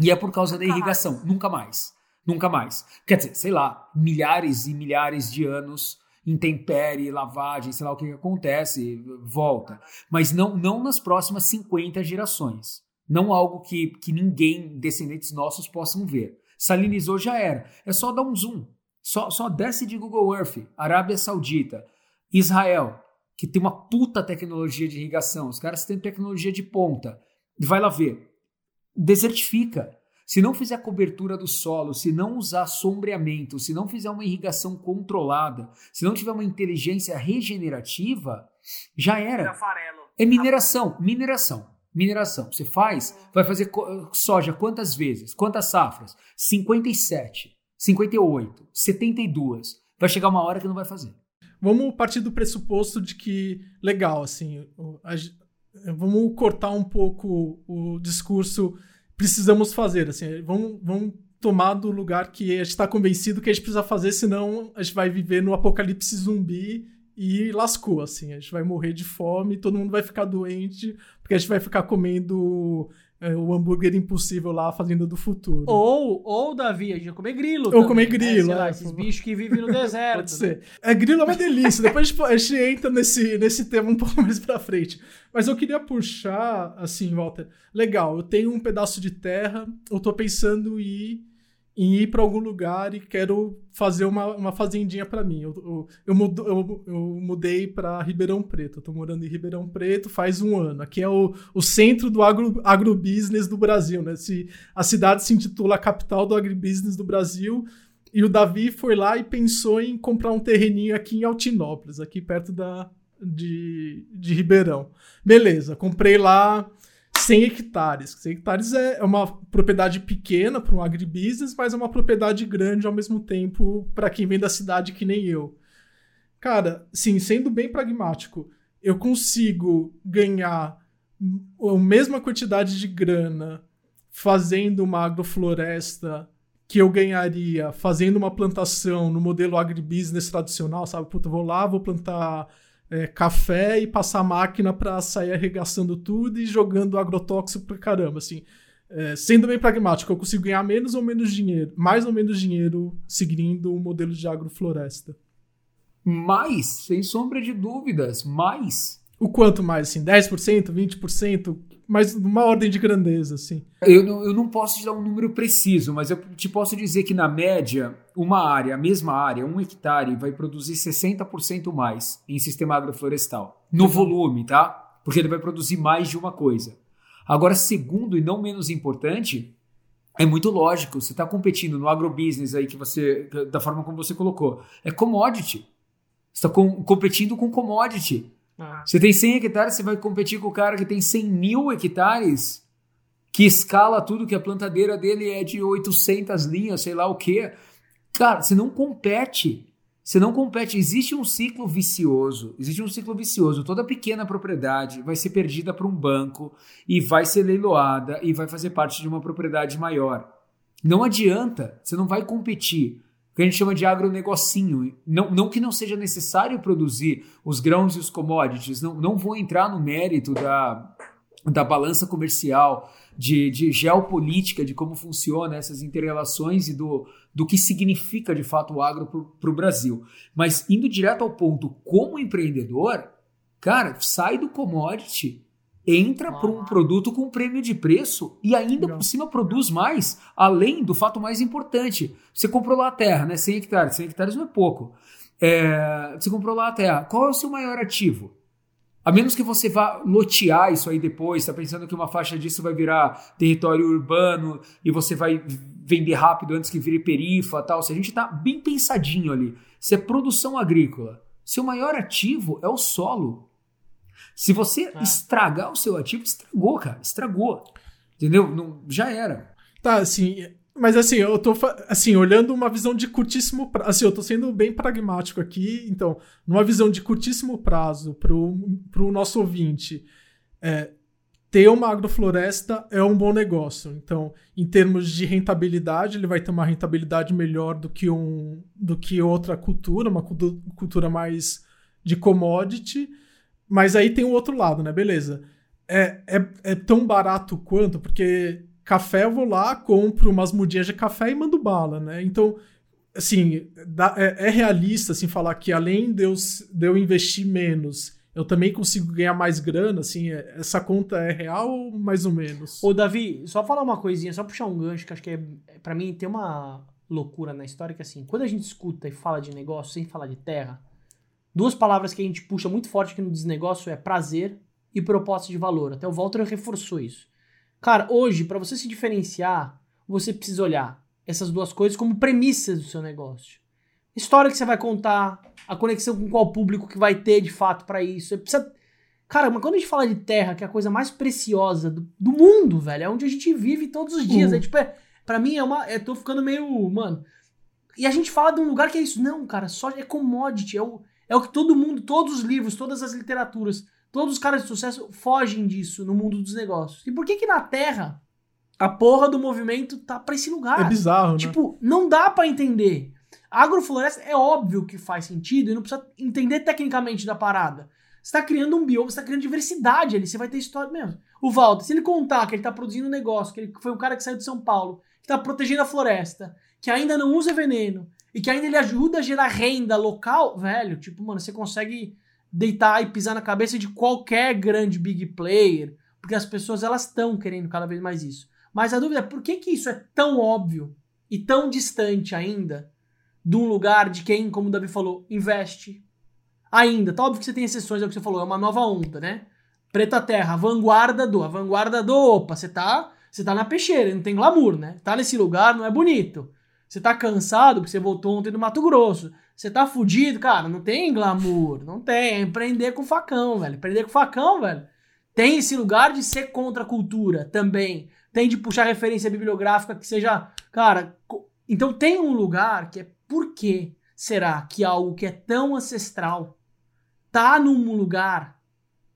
E é por causa da irrigação. Mais. Nunca mais. Nunca mais. Quer dizer, sei lá, milhares e milhares de anos intempere, lavagem, sei lá o que, que acontece, volta. Mas não, não nas próximas 50 gerações. Não algo que, que ninguém, descendentes nossos, possam ver. Salinizou já era. É só dar um zoom. Só, só desce de Google Earth, Arábia Saudita, Israel, que tem uma puta tecnologia de irrigação. Os caras têm tecnologia de ponta. Vai lá ver desertifica. Se não fizer cobertura do solo, se não usar sombreamento, se não fizer uma irrigação controlada, se não tiver uma inteligência regenerativa, já era. É mineração, mineração, mineração. Você faz, vai fazer soja quantas vezes? Quantas safras? 57, 58, 72. Vai chegar uma hora que não vai fazer. Vamos partir do pressuposto de que, legal, assim, vamos cortar um pouco o discurso precisamos fazer, assim, vamos, vamos tomar do lugar que a gente está convencido que a gente precisa fazer, senão a gente vai viver no apocalipse zumbi e lascou, assim, a gente vai morrer de fome, todo mundo vai ficar doente, porque a gente vai ficar comendo é, o hambúrguer impossível lá, a Fazenda do Futuro. Ou, ou Davi, a gente ia comer grilo. Ou também, comer né? grilo. Né? Lá, é. esses bichos que vivem no deserto. Pode ser. Né? É, grilo é uma delícia. Depois a gente, a gente entra nesse, nesse tema um pouco mais pra frente. Mas eu queria puxar, assim, Walter. Legal, eu tenho um pedaço de terra, eu tô pensando em ir em ir para algum lugar e quero fazer uma, uma fazendinha para mim. Eu, eu, eu, mudo, eu, eu mudei para Ribeirão Preto. Tô morando em Ribeirão Preto faz um ano. Aqui é o, o centro do agro, agrobusiness do Brasil. Né? Se, a cidade se intitula a capital do agribusiness do Brasil. E o Davi foi lá e pensou em comprar um terreninho aqui em Altinópolis, aqui perto da, de, de Ribeirão. Beleza, comprei lá 100 hectares. 100 hectares é, é uma propriedade pequena para um agribusiness, mas é uma propriedade grande ao mesmo tempo para quem vem da cidade que nem eu. Cara, sim, sendo bem pragmático, eu consigo ganhar a mesma quantidade de grana fazendo uma agrofloresta que eu ganharia fazendo uma plantação no modelo agribusiness tradicional, sabe? Puta, vou lá, vou plantar é, café e passar máquina para sair arregaçando tudo e jogando agrotóxico pra caramba, assim. É, sendo bem pragmático, eu consigo ganhar menos ou menos dinheiro, mais ou menos dinheiro seguindo o modelo de agrofloresta. Mais, sem sombra de dúvidas, mais. O quanto mais, assim? 10%, 20%? mas numa ordem de grandeza, assim. Eu não, eu não posso te dar um número preciso, mas eu te posso dizer que, na média, uma área, a mesma área, um hectare, vai produzir 60% mais em sistema agroflorestal. No volume, tá? Porque ele vai produzir mais de uma coisa. Agora, segundo e não menos importante, é muito lógico, você está competindo no agrobusiness aí que você, da forma como você colocou, é commodity. Você está com, competindo com commodity. Ah. Você tem 100 hectares, você vai competir com o cara que tem 100 mil hectares, que escala tudo, que a plantadeira dele é de 800 linhas, sei lá o quê. Cara, você não compete. Você não compete. Existe um ciclo vicioso. Existe um ciclo vicioso. Toda pequena propriedade vai ser perdida para um banco e vai ser leiloada e vai fazer parte de uma propriedade maior. Não adianta. Você não vai competir. Que a gente chama de agronegocinho. Não, não que não seja necessário produzir os grãos e os commodities. Não, não vou entrar no mérito da, da balança comercial, de, de geopolítica, de como funciona essas interrelações e do, do que significa de fato o agro para o Brasil. Mas indo direto ao ponto, como empreendedor, cara, sai do commodity, entra para um produto com prêmio de preço e ainda por cima produz mais, além do fato mais importante. Você comprou lá a terra, né? 100 hectares. 100 hectares não é pouco. É, você comprou lá a terra. Qual é o seu maior ativo? A menos que você vá lotear isso aí depois, está pensando que uma faixa disso vai virar território urbano e você vai vender rápido antes que vire perifa tal. Se a gente está bem pensadinho ali, se é produção agrícola, seu maior ativo é o solo. Se você é. estragar o seu ativo, estragou, cara, estragou. Entendeu? Não, já era. Tá, assim, mas assim, eu tô assim, olhando uma visão de curtíssimo prazo. Assim, eu tô sendo bem pragmático aqui. Então, numa visão de curtíssimo prazo pro, pro nosso ouvinte, é, ter uma agrofloresta é um bom negócio. Então, em termos de rentabilidade, ele vai ter uma rentabilidade melhor do que, um, do que outra cultura, uma cultura mais de commodity. Mas aí tem o outro lado, né? Beleza. É, é, é tão barato quanto, porque café, eu vou lá, compro umas mudinhas de café e mando bala, né? Então, assim, dá, é, é, realista, assim, falar que além de eu, de eu investir menos, eu também consigo ganhar mais grana, assim, é, essa conta é real ou mais ou menos? Ô, Davi, só falar uma coisinha, só puxar um gancho, que acho que é, para mim tem uma loucura na história, que assim, quando a gente escuta e fala de negócio sem falar de terra, duas palavras que a gente puxa muito forte aqui no desnegócio é prazer e proposta de valor. Até o Walter reforçou isso. Cara, hoje, para você se diferenciar, você precisa olhar essas duas coisas como premissas do seu negócio. História que você vai contar, a conexão com qual público que vai ter de fato para isso. Você precisa. Cara, mas quando a gente fala de terra, que é a coisa mais preciosa do, do mundo, velho, é onde a gente vive todos os dias. Uhum. É tipo, é, pra mim é uma. Eu tô ficando meio. Mano. E a gente fala de um lugar que é isso. Não, cara, só é commodity. É o, é o que todo mundo, todos os livros, todas as literaturas Todos os caras de sucesso fogem disso no mundo dos negócios. E por que que na Terra a porra do movimento tá pra esse lugar? É bizarro, Tipo, não dá para entender. A agrofloresta é óbvio que faz sentido e não precisa entender tecnicamente da parada. Você tá criando um bioma, você tá criando diversidade ali, você vai ter história mesmo. O Walter, se ele contar que ele tá produzindo um negócio, que ele foi um cara que saiu de São Paulo, que tá protegendo a floresta, que ainda não usa veneno, e que ainda ele ajuda a gerar renda local, velho, tipo, mano, você consegue deitar e pisar na cabeça de qualquer grande big player, porque as pessoas elas estão querendo cada vez mais isso. Mas a dúvida é por que, que isso é tão óbvio e tão distante ainda de um lugar de quem, como o Davi falou, investe. Ainda, tá óbvio que você tem exceções, é o que você falou, é uma nova onda, né? Preta Terra, a vanguarda do, a vanguarda do, opa, você tá, você tá na peixeira, não tem glamour, né? Tá nesse lugar, não é bonito. Você tá cansado porque você voltou ontem do Mato Grosso. Você tá fudido, cara, não tem glamour, não tem. É empreender com facão, velho. Empreender com facão, velho. Tem esse lugar de ser contra a cultura também. Tem de puxar referência bibliográfica que seja. Cara, então tem um lugar que é por que será que algo que é tão ancestral tá num lugar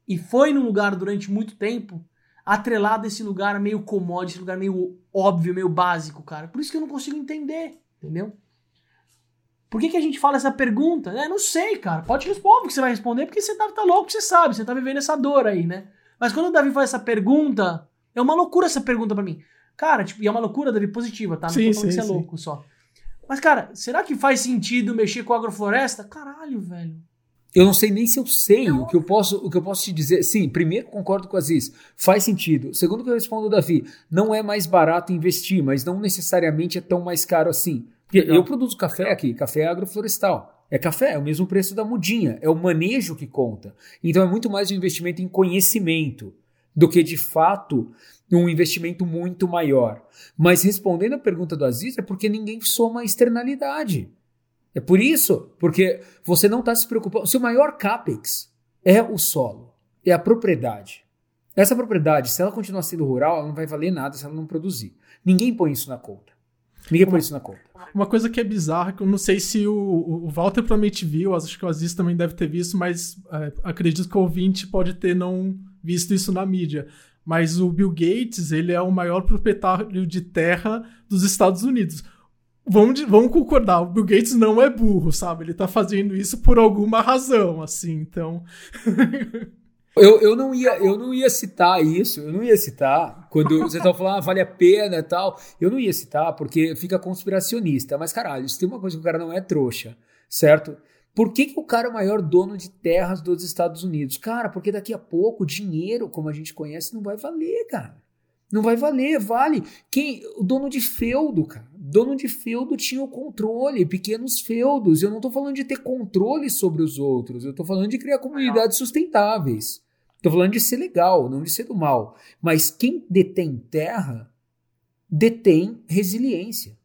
e foi num lugar durante muito tempo atrelado a esse lugar meio commodity, esse lugar meio óbvio, meio básico, cara. Por isso que eu não consigo entender, entendeu? Por que, que a gente fala essa pergunta? É, não sei, cara. Pode responder que você vai responder, porque você tá, tá louco, você sabe, você tá vivendo essa dor aí, né? Mas quando o Davi faz essa pergunta, é uma loucura essa pergunta para mim. Cara, tipo, e é uma loucura, Davi, positiva, tá? Não sim, tô falando sim, que você é louco só. Mas, cara, será que faz sentido mexer com a agrofloresta? Caralho, velho. Eu não sei nem se eu sei o que eu posso o que eu posso te dizer. Sim, primeiro concordo com a Aziz, faz sentido. Segundo que eu respondo Davi, não é mais barato investir, mas não necessariamente é tão mais caro assim. Porque Legal. eu produzo café aqui, café agroflorestal. É café, é o mesmo preço da mudinha, é o manejo que conta. Então é muito mais um investimento em conhecimento do que de fato um investimento muito maior. Mas respondendo a pergunta do Aziz, é porque ninguém soma externalidade. É por isso, porque você não está se preocupando. O seu maior capex é o solo, é a propriedade. Essa propriedade, se ela continuar sendo rural, ela não vai valer nada se ela não produzir. Ninguém põe isso na conta. Ninguém põe isso na conta. Uma coisa que é bizarra, que eu não sei se o, o Walter provavelmente viu, acho que o Aziz também deve ter visto, mas é, acredito que o ouvinte pode ter não visto isso na mídia. Mas o Bill Gates, ele é o maior proprietário de terra dos Estados Unidos. Vamos, vamos concordar, o Bill Gates não é burro, sabe? Ele tá fazendo isso por alguma razão, assim, então. Eu, eu, não ia, eu não ia citar isso, eu não ia citar. Quando você estava falando, ah, vale a pena e tal. Eu não ia citar, porque fica conspiracionista. Mas, caralho, se tem uma coisa que o cara não é trouxa, certo? Por que, que o cara é o maior dono de terras dos Estados Unidos? Cara, porque daqui a pouco dinheiro, como a gente conhece, não vai valer, cara. Não vai valer, vale. Quem, o dono de feudo, cara. Dono de feudo tinha o controle, pequenos feudos. Eu não estou falando de ter controle sobre os outros, eu estou falando de criar comunidades sustentáveis. Estou falando de ser legal, não de ser do mal. Mas quem detém terra detém resiliência.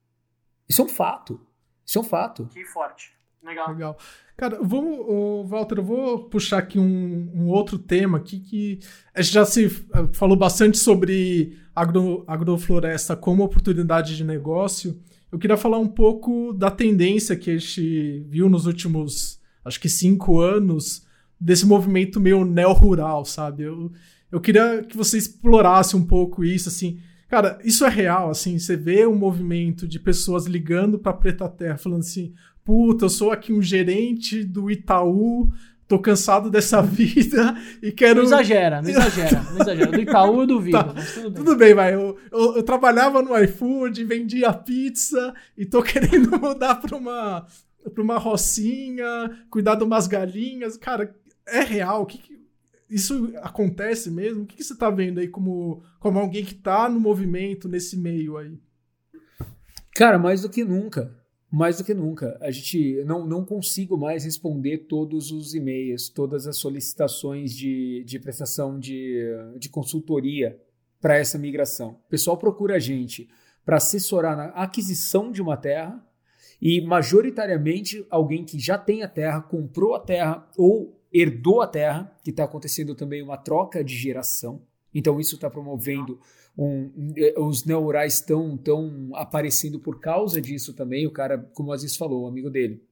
Isso é um fato. Isso é um fato. Que forte. Legal. Legal. Cara, vamos, Walter, eu vou puxar aqui um, um, outro tema aqui que a gente já se eh, falou bastante sobre agro, agrofloresta como oportunidade de negócio. Eu queria falar um pouco da tendência que a gente viu nos últimos, acho que cinco anos, desse movimento meio neo-rural, sabe? Eu, eu queria que você explorasse um pouco isso, assim. Cara, isso é real, assim, você vê um movimento de pessoas ligando para Preta Terra, falando assim, puta, eu sou aqui um gerente do Itaú, tô cansado dessa vida e quero... Não exagera, não exagera, não exagera. Do Itaú eu duvido, tá. tudo bem. Tudo bem, vai. Eu, eu, eu, trabalhava no iFood, vendia pizza e tô querendo mudar pra uma, pra uma rocinha, cuidar de umas galinhas. Cara, é real? O que, que isso acontece mesmo? O que, que você está vendo aí como, como alguém que está no movimento, nesse meio aí? Cara, mais do que nunca. Mais do que nunca. A gente não, não consigo mais responder todos os e-mails, todas as solicitações de, de prestação de, de consultoria para essa migração. O pessoal procura a gente para assessorar na aquisição de uma terra e, majoritariamente, alguém que já tem a terra, comprou a terra ou herdou a terra, que está acontecendo também uma troca de geração. Então isso está promovendo um, os neurais estão tão aparecendo por causa disso também. O cara, como o Aziz falou, o amigo dele,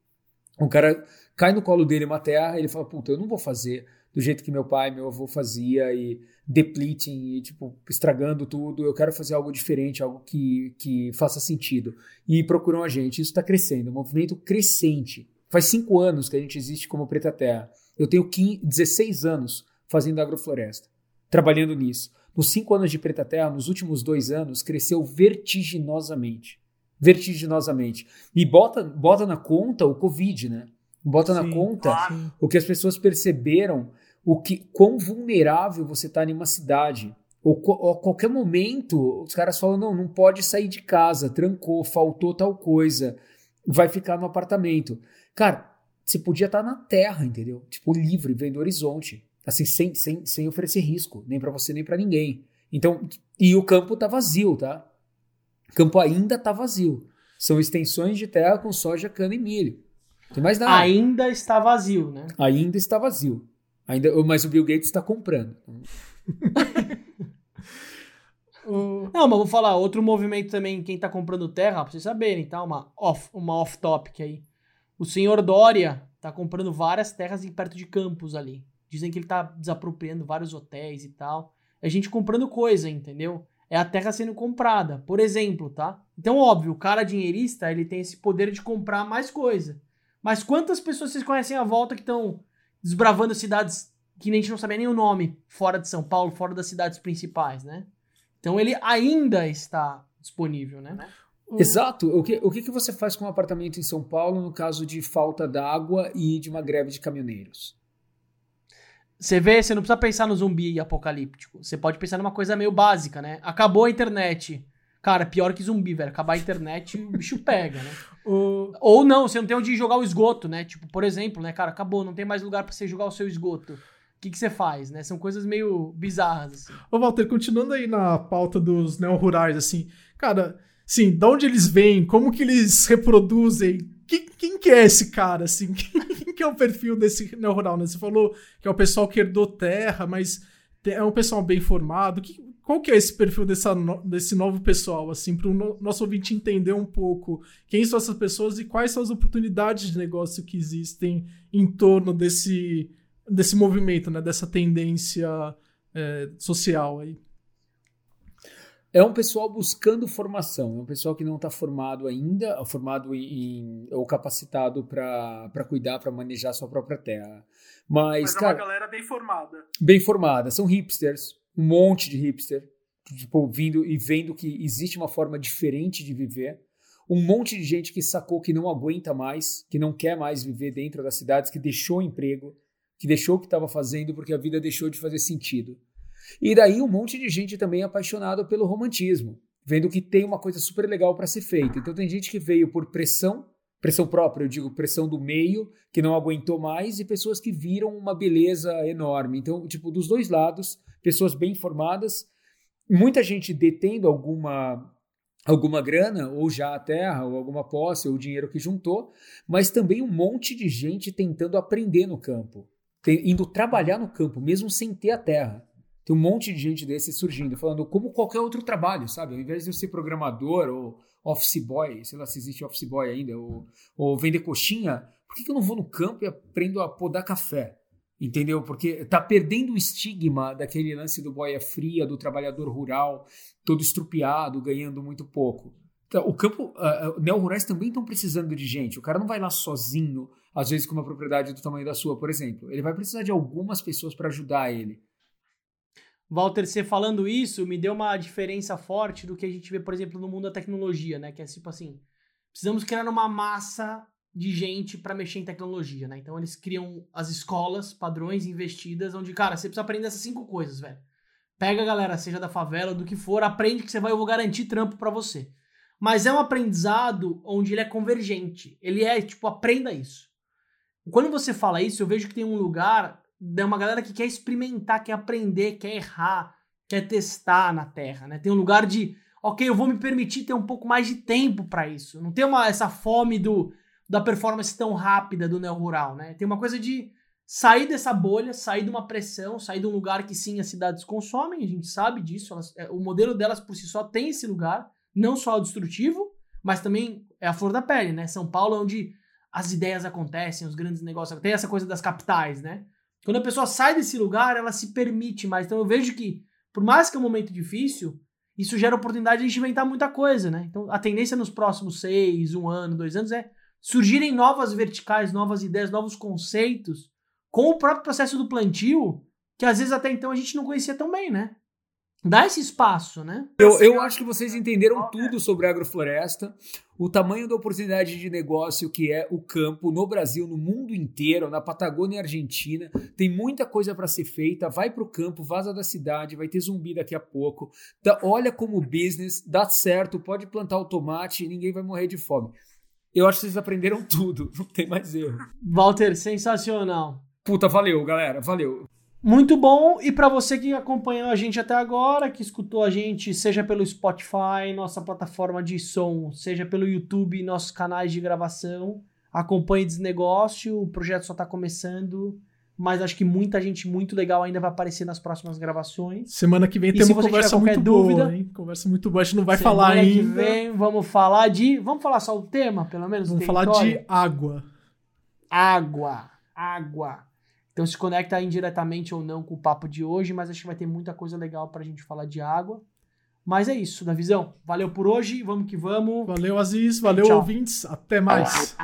o cara cai no colo dele uma terra, ele fala, puta, eu não vou fazer do jeito que meu pai, meu avô fazia e depleting e tipo estragando tudo. Eu quero fazer algo diferente, algo que, que faça sentido. E procuram a gente. Isso está crescendo, um movimento crescente. Faz cinco anos que a gente existe como Preta Terra. Eu tenho 15, 16 anos fazendo agrofloresta, trabalhando nisso. Nos cinco anos de Preta Terra, nos últimos dois anos, cresceu vertiginosamente. Vertiginosamente. E bota, bota na conta o Covid, né? Bota sim, na conta sim. o que as pessoas perceberam, o que quão vulnerável você está em uma cidade. Ou, ou, a qualquer momento, os caras falam: não, não pode sair de casa, trancou, faltou tal coisa, vai ficar no apartamento. Cara, você podia estar na terra, entendeu? Tipo, livre, vendo horizonte. Assim, sem, sem, sem oferecer risco, nem para você nem para ninguém. Então, e o campo tá vazio, tá? O campo ainda tá vazio. São extensões de terra com soja, cana e milho. Não tem mais nada. Ainda está vazio, né? Ainda está vazio. Ainda, mas o Bill Gates está comprando. Não, mas vou falar, outro movimento também, quem tá comprando terra, pra vocês saberem, tá? Uma off, uma off-topic aí. O senhor Dória tá comprando várias terras em perto de campos ali. Dizem que ele tá desapropriando vários hotéis e tal. É gente comprando coisa, entendeu? É a terra sendo comprada, por exemplo, tá? Então, óbvio, o cara dinheirista, ele tem esse poder de comprar mais coisa. Mas quantas pessoas vocês conhecem à volta que estão desbravando cidades que a gente não sabia nem o nome, fora de São Paulo, fora das cidades principais, né? Então ele ainda está disponível, né? Exato. O que, o que, que você faz com um apartamento em São Paulo no caso de falta d'água e de uma greve de caminhoneiros? Você vê, você não precisa pensar no zumbi apocalíptico. Você pode pensar numa coisa meio básica, né? Acabou a internet. Cara, pior que zumbi, velho. Acabar a internet, o bicho pega, né? O... Ou não, você não tem onde jogar o esgoto, né? Tipo, por exemplo, né, cara, acabou, não tem mais lugar para você jogar o seu esgoto. O que, que você faz, né? São coisas meio bizarras, assim. Ô, Walter, continuando aí na pauta dos neo-rurais, assim, cara, Sim, de onde eles vêm, como que eles reproduzem, quem, quem que é esse cara, assim? Quem que é o perfil desse neorrural, né? Você falou que é o pessoal que herdou terra, mas É um pessoal bem formado? Que, qual que é esse perfil dessa, desse novo pessoal, assim, para o no, nosso ouvinte entender um pouco quem são essas pessoas e quais são as oportunidades de negócio que existem em torno desse, desse movimento, né, dessa tendência é, social aí? É um pessoal buscando formação, é um pessoal que não está formado ainda, formado em, ou capacitado para cuidar, para manejar sua própria terra. Mas, Mas cara, é uma galera bem formada. Bem formada, são hipsters, um monte de hipster, tipo, vindo e vendo que existe uma forma diferente de viver. Um monte de gente que sacou que não aguenta mais, que não quer mais viver dentro das cidades, que deixou o emprego, que deixou o que estava fazendo porque a vida deixou de fazer sentido. E daí um monte de gente também apaixonado pelo romantismo, vendo que tem uma coisa super legal para ser feita. Então tem gente que veio por pressão, pressão própria, eu digo pressão do meio, que não aguentou mais, e pessoas que viram uma beleza enorme. Então, tipo, dos dois lados, pessoas bem formadas, muita gente detendo alguma alguma grana, ou já a terra, ou alguma posse, ou o dinheiro que juntou, mas também um monte de gente tentando aprender no campo, indo trabalhar no campo, mesmo sem ter a terra. Tem um monte de gente desse surgindo, falando como qualquer outro trabalho, sabe? Ao invés de eu ser programador ou office boy, sei lá se existe office boy ainda, ou, ou vender coxinha, por que, que eu não vou no campo e aprendo a podar café? Entendeu? Porque tá perdendo o estigma daquele lance do boia fria, do trabalhador rural, todo estrupiado, ganhando muito pouco. Então, o campo, uh, neo-rurais também estão precisando de gente. O cara não vai lá sozinho, às vezes com uma propriedade do tamanho da sua, por exemplo. Ele vai precisar de algumas pessoas para ajudar ele. Walter, você falando isso me deu uma diferença forte do que a gente vê, por exemplo, no mundo da tecnologia, né? Que é tipo assim, precisamos criar uma massa de gente para mexer em tecnologia, né? Então eles criam as escolas, padrões investidas, onde, cara, você precisa aprender essas cinco coisas, velho. Pega a galera, seja da favela, do que for, aprende que você vai, eu vou garantir trampo para você. Mas é um aprendizado onde ele é convergente. Ele é, tipo, aprenda isso. Quando você fala isso, eu vejo que tem um lugar, de uma galera que quer experimentar, quer aprender, quer errar, quer testar na Terra, né? Tem um lugar de, ok, eu vou me permitir ter um pouco mais de tempo para isso. Não tem uma, essa fome do da performance tão rápida do neo rural, né? Tem uma coisa de sair dessa bolha, sair de uma pressão, sair de um lugar que sim as cidades consomem, a gente sabe disso, elas, é, o modelo delas por si só tem esse lugar, não só o destrutivo, mas também é a flor da pele, né? São Paulo é onde as ideias acontecem, os grandes negócios, tem essa coisa das capitais, né? Quando a pessoa sai desse lugar, ela se permite mais. Então eu vejo que, por mais que é um momento difícil, isso gera oportunidade de a gente inventar muita coisa, né? Então a tendência nos próximos seis, um ano, dois anos é surgirem novas verticais, novas ideias, novos conceitos, com o próprio processo do plantio, que às vezes até então a gente não conhecia tão bem, né? Dá esse espaço, né? Eu, eu acho que vocês entenderam tudo sobre agrofloresta, o tamanho da oportunidade de negócio que é o campo no Brasil, no mundo inteiro, na Patagônia e Argentina. Tem muita coisa para ser feita. Vai para o campo, vaza da cidade, vai ter zumbi daqui a pouco. Tá, olha como business, dá certo, pode plantar o tomate e ninguém vai morrer de fome. Eu acho que vocês aprenderam tudo, não tem mais erro. Walter, sensacional. Puta, valeu, galera, valeu. Muito bom. E para você que acompanhou a gente até agora, que escutou a gente, seja pelo Spotify, nossa plataforma de som, seja pelo YouTube, nossos canais de gravação, acompanhe Desnegócio. O projeto só está começando mas acho que muita gente muito legal ainda vai aparecer nas próximas gravações. Semana que vem tem uma conversa muito dúvida, boa, hein? Conversa muito boa, a gente não vai falar ainda. Semana que vem vamos falar de, vamos falar só o tema, pelo menos Vamos falar de água. Água, água. Então se conecta indiretamente ou não com o papo de hoje, mas acho que vai ter muita coisa legal pra gente falar de água. Mas é isso, da visão. Valeu por hoje, vamos que vamos. Valeu, Aziz. Valeu, Tchau. ouvintes. Até mais.